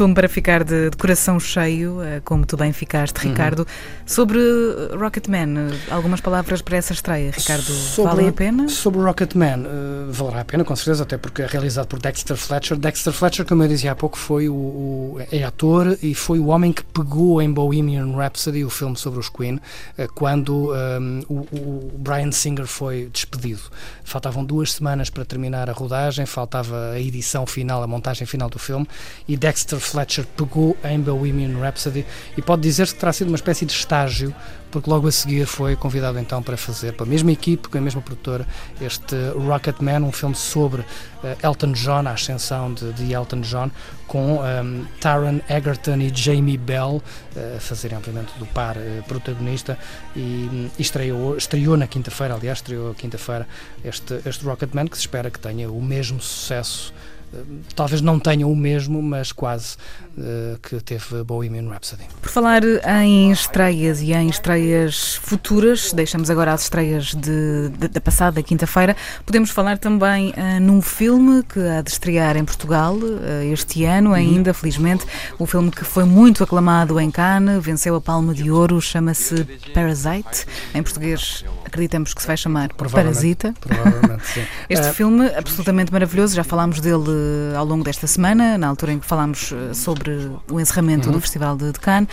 filme para ficar de, de coração cheio, eh, como tu bem ficaste, Uhum. Ricardo. Sobre eh, Rocketman, algumas palavras para essa estreia, Ricardo, Sobre- valem a pena? Sobre Rocketman, eh, valerá a pena, com certeza, até porque é realizado por Dexter Fletcher. Dexter Fletcher, como eu dizia há pouco, foi o, o- é ator e foi o homem que pegou em Bohemian Rhapsody, o filme sobre os Queen, eh, quando ehm, o, o Brian Singer foi despedido. Faltavam duas semanas para terminar a rodagem, faltava a edição final, a montagem final do filme, e Dexter Fletcher pegou em Bohemian Rhapsody e pode dizer-se que terá sido uma espécie de estágio porque logo a seguir foi convidado então para fazer, pela mesma equipe, com a mesma produtora, este Rocketman, um filme sobre uh, Elton John, a ascensão de, de Elton John, com um, Taron Egerton e Jamie Bell uh, a fazerem, obviamente, do par uh, protagonista e, e estreou, estreou na quinta-feira, aliás, estreou quinta-feira este, este Rocketman, que se espera que tenha o mesmo sucesso talvez não tenham o mesmo, mas quase que teve Bohemian Rhapsody. Por falar em estreias e em estreias futuras, deixamos agora as estreias da passada quinta-feira, podemos falar também uh, num filme que há de estrear em Portugal uh, este ano ainda, uhum. felizmente, o filme que foi muito aclamado em Cannes, venceu a Palma de Ouro, chama-se Parasite, em português acreditamos que se vai chamar Parasita. Provavelmente, sim. [laughs] este filme absolutamente maravilhoso, já falámos dele ao longo desta semana, na altura em que falámos eh, sobre o encerramento uhum. do Festival de Cannes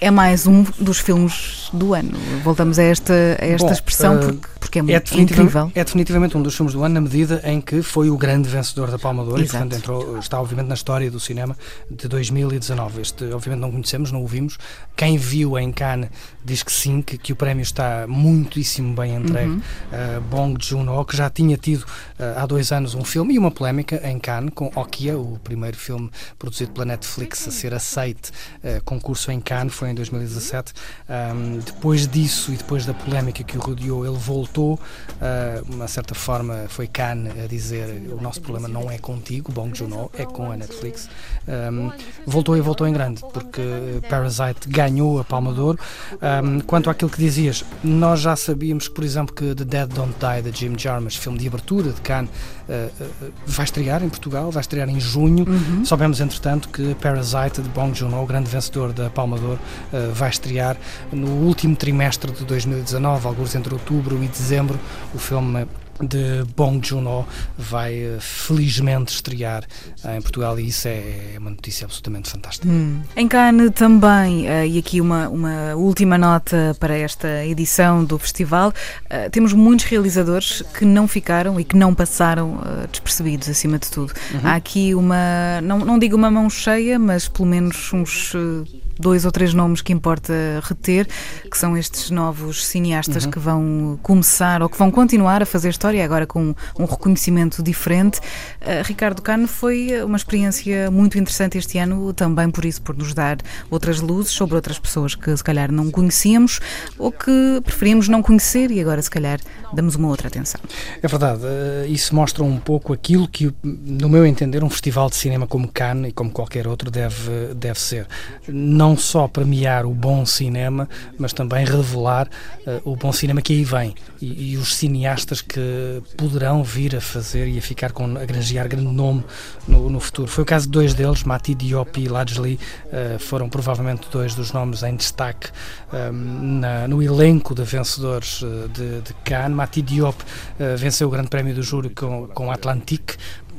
é mais um dos filmes do ano. Voltamos a esta, a esta Bom, expressão porque, porque é, é, incrível. É definitivamente um dos filmes do ano na medida em que foi o grande vencedor da Palma de Ouro e, portanto, entrou, está obviamente na história do cinema de 2019. Este, obviamente, não conhecemos, não o vimos. Quem viu em Cannes diz que sim, que, que o prémio está muitíssimo bem entregue. Uhum. Uh, Bong Joon-ho, que já tinha tido uh, há dois anos um filme e uma polémica em Cannes com Okia, o primeiro filme produzido pela Netflix a ser aceite uh, concurso em Cannes, foi em 2017. Um, depois disso e depois da polémica que o rodeou, ele voltou, uh, de uma certa forma foi Cannes a dizer o nosso problema não é contigo, Bong Joon-ho, é com a Netflix. Um, voltou e voltou em grande, porque Parasite ganhou a Palma de Ouro. Um, quanto àquilo que dizias, nós já sabíamos, por exemplo, que The Dead Don't Die, de Jim Jarmusch, filme de abertura de Cannes, uh, uh, vai estrear em Portugal, vai estrear em junho. Uhum. Soubemos, entretanto, que Parasite, de Bong Joon-ho, o grande vencedor da Palma de Ouro, uh, vai estrear no último trimestre de 2019, alguns entre outubro e dezembro. O filme de Bong Joon-ho vai eh, felizmente estrear em Portugal e isso é, é uma notícia absolutamente fantástica. Hum. Em Cannes também, uh, e aqui uma, uma última nota para esta edição do festival, temos muitos realizadores que não ficaram e que não passaram despercebidos, acima de tudo. Uhum. Há aqui uma, não, não digo uma mão cheia, mas pelo menos uns dois ou três nomes que importa reter, que são estes novos cineastas uhum. que vão começar ou que vão continuar a fazer história, agora com um reconhecimento diferente. Uh, Ricardo Cano foi uma experiência muito interessante este ano, também por isso, por nos dar outras luzes sobre outras pessoas que se calhar não conhecíamos ou que preferíamos não conhecer e agora se calhar damos uma outra atenção. É verdade, uh, isso mostra um pouco aquilo que, no meu entender, um festival de cinema como Cannes e como qualquer outro deve, deve ser. Não não só premiar o bom cinema, mas também revelar uh, o bom cinema que aí vem e, e, os cineastas que poderão vir a fazer e a ficar com a granjear grande nome no, no futuro. Foi o caso de dois deles, Mati Diop e Lajli, uh, foram provavelmente dois dos nomes em destaque um, ehm, na, no elenco de vencedores uh, de, de Cannes. Mati Diop venceu o Grande Prémio do Júri com, com Atlantique,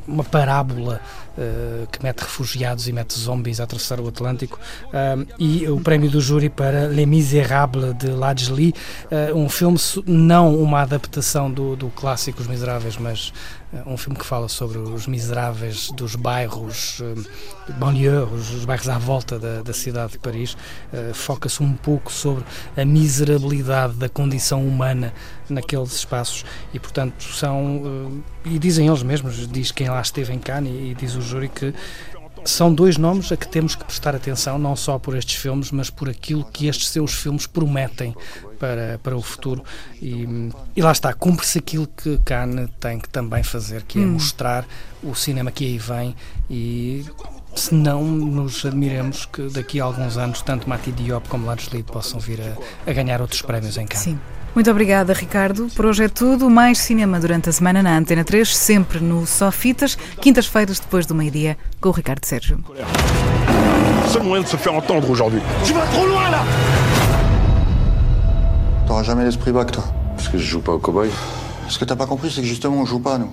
uma parábola uh, que mete refugiados e mete zombies a atravessar o Atlântico, uh, e o prémio do júri para Les Miserables de Lajli, uh, um filme não uma adaptação do, do clássico Os Miseráveis, mas um filme que fala sobre os miseráveis dos bairros de banlieue, os, bairros à volta da, da cidade de Paris. Uh, Foca-se um pouco sobre a miserabilidade da condição humana naqueles espaços e, portanto, são. Uh, e dizem eles mesmos, diz quem lá esteve em Cannes e, e diz o júri que são dois nomes a que temos que prestar atenção, não só por estes filmes, mas por aquilo que estes seus filmes prometem para, para o futuro. E, e lá está, cumpre-se aquilo que Cannes tem que também fazer, que é hum. mostrar o cinema que aí vem e se não nos admiremos que daqui a alguns anos tanto Mati Diop como Lance Lee possam vir a, a ganhar outros prémios em Cannes. Sim. Muito obrigada, Ricardo. Por hoje é tudo. Mais cinema durante a semana na Antena 3, sempre no Sofitas, quintas-feiras depois do meio-dia, com o Ricardo Sérgio. Seul moyen de se faire entendre aujourd'hui. Tu vas trop loin là T'auras jamais l'esprit bac, toi. Parce que je joue pas au cowboy. Ce que t'as pas compris, c'est que justement, on joue pas, nous.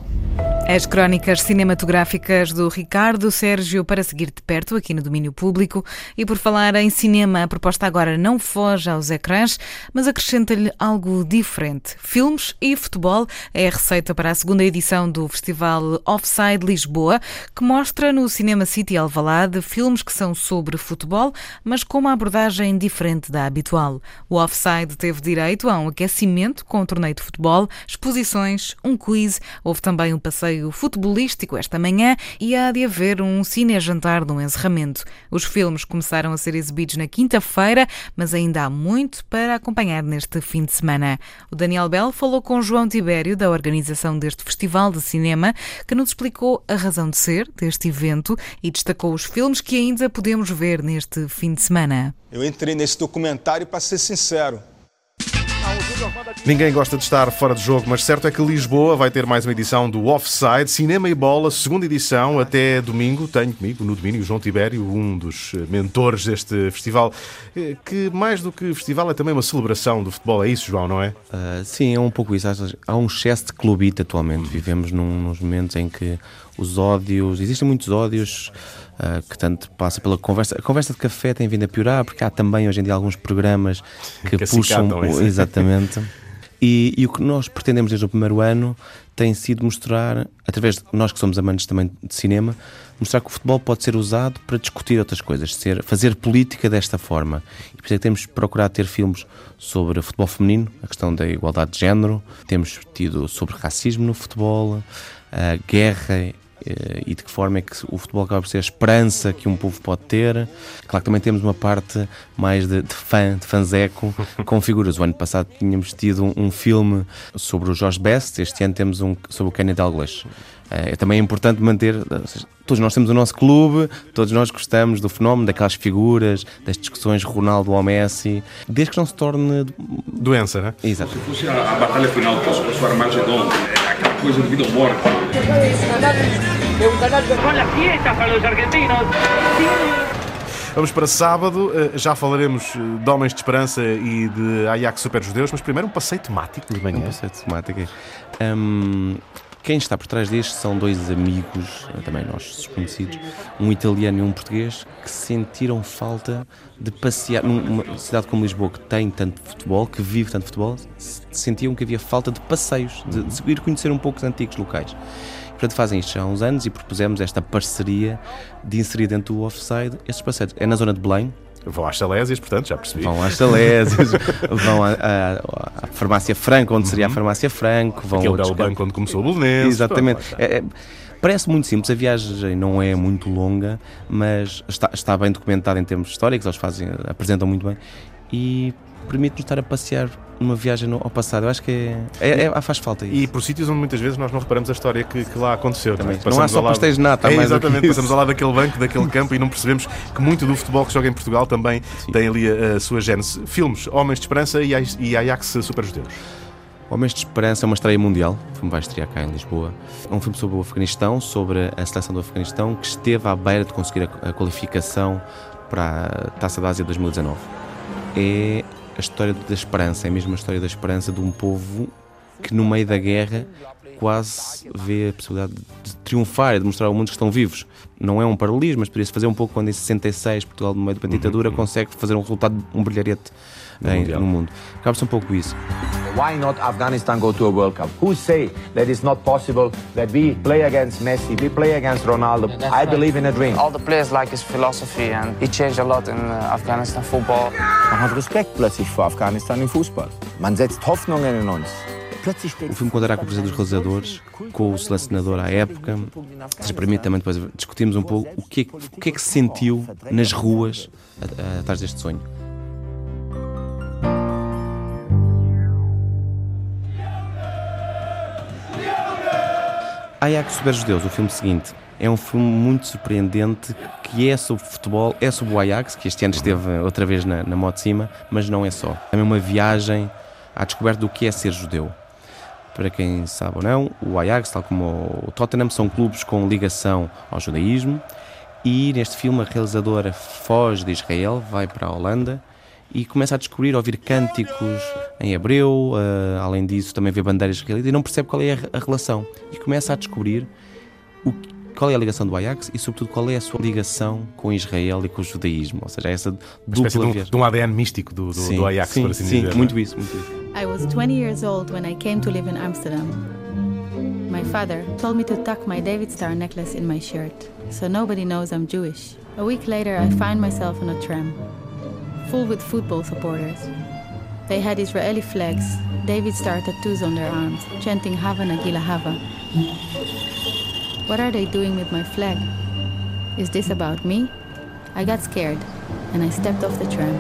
As crónicas cinematográficas do Ricardo Sérgio para seguir de perto aqui no domínio público. E por falar em cinema, a proposta agora não foge aos ecrãs, mas acrescenta-lhe algo diferente. Filmes e futebol é a receita para a segunda edição do Festival Offside Lisboa, que mostra no Cinema City Alvalade filmes que são sobre futebol, mas com uma abordagem diferente da habitual. O Offside teve direito a um aquecimento com o torneio de futebol, exposições, um quiz, houve também um passeio futebolístico esta manhã e há de haver um cine-jantar no encerramento. Os filmes começaram a ser exibidos na quinta-feira, mas ainda há muito para acompanhar neste fim de semana. O Daniel Bell falou com João Tibério, da organização deste Festival de Cinema, que nos explicou a razão de ser deste evento e destacou os filmes que ainda podemos ver neste fim de semana. Eu entrei nesse documentário para ser sincero. Ninguém gosta de estar fora de jogo, mas certo é que Lisboa vai ter mais uma edição do Offside, Cinema e Bola, segunda edição, até domingo. Tenho comigo no domínio João Tibério, um dos mentores deste festival, eh, que mais do que festival é também uma celebração do futebol. É isso, João, não é? Uh, sim, é um pouco isso. Há um excesso de clubite atualmente. Vivemos num, nos momentos em que os ódios, existem muitos ódios. Uh, que tanto passa pela conversa. A conversa de café tem vindo a piorar, porque há também hoje em dia alguns programas [laughs] que, Que puxam. isso. Exatamente. E, e o que nós pretendemos desde o primeiro ano tem sido mostrar, através de nós que somos amantes também de cinema, mostrar que o futebol pode ser usado para discutir outras coisas, ser, fazer política desta forma. E por isso é que temos procurado ter filmes sobre futebol feminino, a questão da igualdade de género, temos tido sobre racismo no futebol, a guerra eh, e de que forma é que o futebol acaba por ser a esperança que um povo pode ter. Claro que também temos uma parte mais de, de fã, de fanzeco, [laughs] com figuras. O ano passado tínhamos tido um, um filme sobre o Jorge Best, este ano temos um sobre o Kenny Dalglish. Eh, É também importante manter, ou seja, todos nós temos o nosso clube, todos nós gostamos do fenómeno, daquelas figuras, das discussões Ronaldo ou Messi, desde que não se torne doença, né? Exato. fosse a, a batalha final para o seu Armagedon, é aquela coisa de vida ou morte. Con la fiesta para los argentinos. Vamos para sábado, eh, já falaremos eh, de Homens de Esperança e de Ajax Super Judeus, mas primeiro um passeio temático de manhã. Um passeio temático. Hum, quem está por trás deste são dois amigos, também nossos desconhecidos, um italiano e um português, que sentiram falta de passear numa cidade como Lisboa, que tem tanto futebol, que vive tanto futebol, sentiam que havia falta de passeios, de, de ir conhecer um pouco os antigos locais. Portanto, fazem isto há uns anos e propusemos esta parceria de inserir dentro do Offside estes passeios. É na zona de Belém, Vão às Salésias, portanto, já percebi. Vão às Salésias, [laughs] vão à, à- à Farmácia Franco, onde seria a Farmácia Franco. Vão Aquele a outros belo banco onde começou o Belenenses, Exatamente. É- é- parece muito simples, a viagem não é muito longa, mas está, está bem documentada em termos históricos, eles fazem, apresentam muito bem e permite-nos estar a passear numa viagem ao passado. Eu acho que é, é- é- faz falta isso. E por sítios onde muitas vezes nós não reparamos a história que, que lá aconteceu. Também. é? Não há só lado- pastéis de nata, É, exatamente, passamos ao lado daquele banco, daquele campo e não percebemos que muito do futebol que joga em Portugal também tem ali a, a sua gênese. Filmes, Homens de Esperança e, e Ajax Super Judeus. Homens de Esperança é uma estreia mundial. O filme vai estrear cá em Lisboa. É um filme sobre o Afeganistão, sobre a seleção do Afeganistão, que esteve à beira de conseguir a, a qualificação para a Taça da Ásia 2019. É a história da esperança, é mesmo a história da esperança de um povo que, no meio da guerra, quase vê a possibilidade de triunfar e de mostrar ao mundo que estão vivos. Não é um paralelismo, mas poderia-se fazer um pouco quando em 66, Portugal, no meio de uma ditadura, consegue fazer um resultado, um brilharete em- no mundo. Acaba por ser um pouco isso. Why not Afghanistan go to a World Cup? Who say that it's not possible that we play against Messi, we play against Ronaldo? I believe in a dream. All the players like his philosophy and he changed a lot in uh, Afghanistan football. Man hat Respekt plötzlich vor Afghanistan im Fußball. Man setzt Hoffnungen in uns. O filme contará com a presença dos realizadores, com o selecionador à época. Isso permite também depois discutirmos um pouco o que é, o que, é que se sentiu nas ruas atrás deste sonho. Ajax Super Judeus, o filme seguinte, é um filme muito surpreendente que é sobre futebol, é sobre o Ajax, que este ano esteve outra vez na, na moto de cima, mas não é só. É uma viagem à descoberta do que é ser judeu. Para quem sabe ou não, o Ajax, tal como o Tottenham, são clubes com ligação ao judaísmo e neste filme a realizadora foge de Israel, vai para a Holanda e começa a descobrir, a ouvir cânticos em hebreu, uh, além disso também vê bandeiras israelitas e não percebe qual é a, a relação. E começa a descobrir o, qual é a ligação do Ajax e, sobretudo, qual é a sua ligação com Israel e com o judaísmo. Ou seja, essa dupla de um, de um ADN místico do, do, sim, do Ajax, sim, por assim sim, dizer. muito isso, muito isso. I was 20 years old when I came to live in Amsterdam. My father told me to tuck my David Star necklace in my shirt, so nobody knows I'm Jewish. A week later, I find myself on a tram, full with football supporters. They had Israeli flags, David Star tattoos on their arms, chanting Hava Nagila Hava. What are they doing with my flag? Is this about me? I got scared and I stepped off the tram.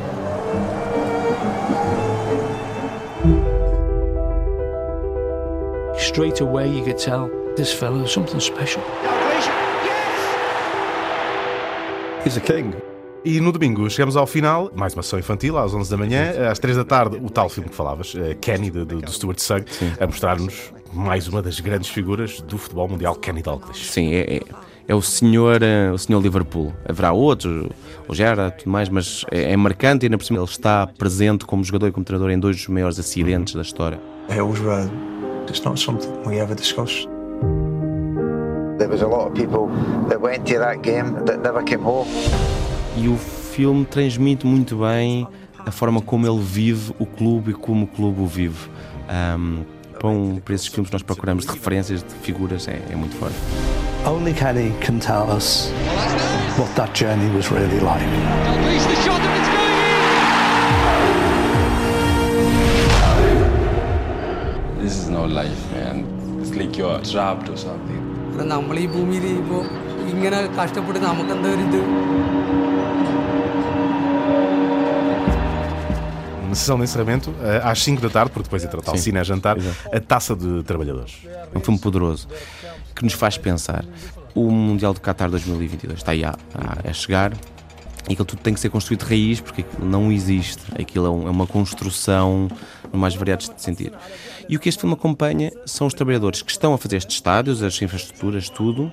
Straight away, you could tell this fellow is something special. He's a king. E no domingo chegamos ao final, mais uma sessão infantil, às 11 da manhã, às 3 da tarde, o tal filme que falavas, eh, Kenny, do, do Stuart Sugg, a mostrar-nos mais uma das grandes figuras do futebol mundial, Kenny Dalglish. Sim, é, é, é o senhor, eh, o senhor Liverpool. Haverá outros, o Gerrard, tudo mais, mas é, é marcante e ainda por cima ele está presente como jogador e como treinador em dois dos maiores acidentes da história. I always it's not something we ever discussed. There was a lot of people that went to that game that never came home. E o filme transmite muito bem a forma como ele vive o clube e como o clube o vive. Um, bom, para esses filmes que nós procuramos de referências, de figuras, é, é muito forte. Only Kenny can tell us what that journey was really like. This is no life, man. It's like you're trapped or something. നമ്മൾ ഈ ഭൂമിയിൽ ഇപ്പോൾ ഇങ്ങനെ കഷ്ടപ്പെട്ട് നമുക്കെന്താ ഒരു ഇത് Uma sessão de encerramento eh, às 5 da tarde, porque depois entra tal cine a jantar, exato. a taça de trabalhadores. É um filme poderoso que nos faz pensar. O Mundial do Qatar 2022 está aí a, a, a chegar e aquilo tudo tem que ser construído de raiz porque aquilo não existe. Aquilo é, um- é uma construção no mais variados de sentir. E o que este filme acompanha são os trabalhadores que estão a fazer estes estádios, as infraestruturas, tudo,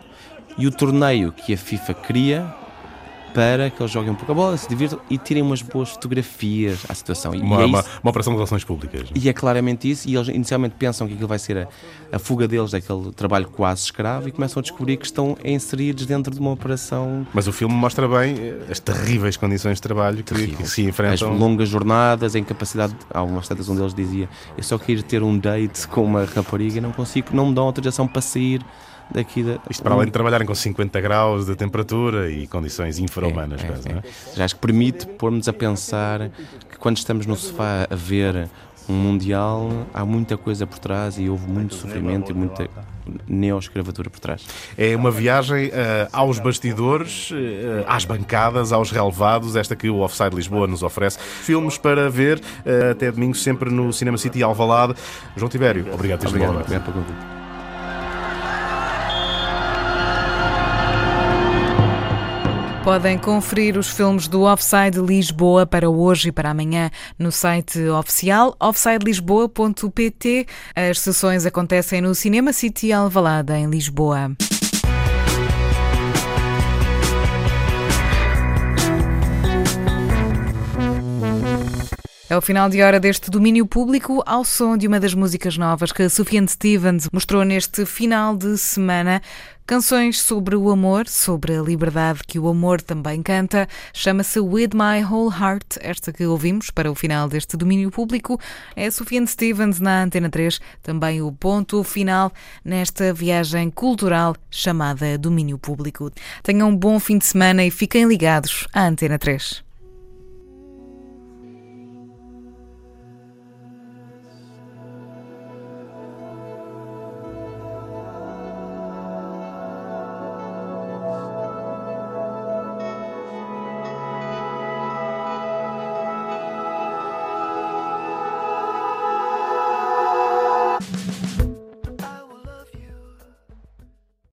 e o torneio que a FIFA cria para que eles joguem um pouco a bola, se divirtam e tirem umas boas fotografias à situação. Uma, é uma, uma operação de relações públicas. e é claramente isso, e eles inicialmente pensam que aquilo vai ser a, a fuga deles daquele trabalho quase escravo e começam a descobrir que estão inseridos dentro de uma operação Mas o filme mostra bem eh, as terríveis condições de trabalho que, que se as enfrentam. longas jornadas, a incapacidade. Há umas tantas um deles dizia: Eu só quero ter um date com uma rapariga e não consigo, não me dão autorização para sair daqui da. Isto para além de trabalharem com 50 graus de temperatura e condições infra-humanas, É, quase, é. não é? Já acho que permite pôr-nos a pensar que quando estamos no sofá a ver um Mundial, há muita coisa por trás e houve muito sofrimento e muita neoescravatura por trás. É uma viagem eh, aos bastidores, eh, às bancadas, aos relevados, esta que o Offside Lisboa nos oferece. Filmes para ver eh, até domingo, sempre no Cinema City Alvalade. João Tibério, obrigado por teres Obrigado, obrigado pelo convite. Podem conferir os filmes do Offside Lisboa para hoje e para amanhã no site oficial offsidelisboa.pt. As sessões acontecem no Cinema City Alvalade, em Lisboa. É o final de hora deste domínio público ao som de uma das músicas novas que Sufjan Stevens mostrou neste final de semana. Canções sobre o amor, sobre a liberdade que o amor também canta. Chama-se With My Whole Heart. Esta que ouvimos para o final deste domínio público é Sufjan Stevens na Antena 3. Também o ponto final nesta viagem cultural chamada Domínio Público. Tenham um bom fim de semana e fiquem ligados à Antena 3.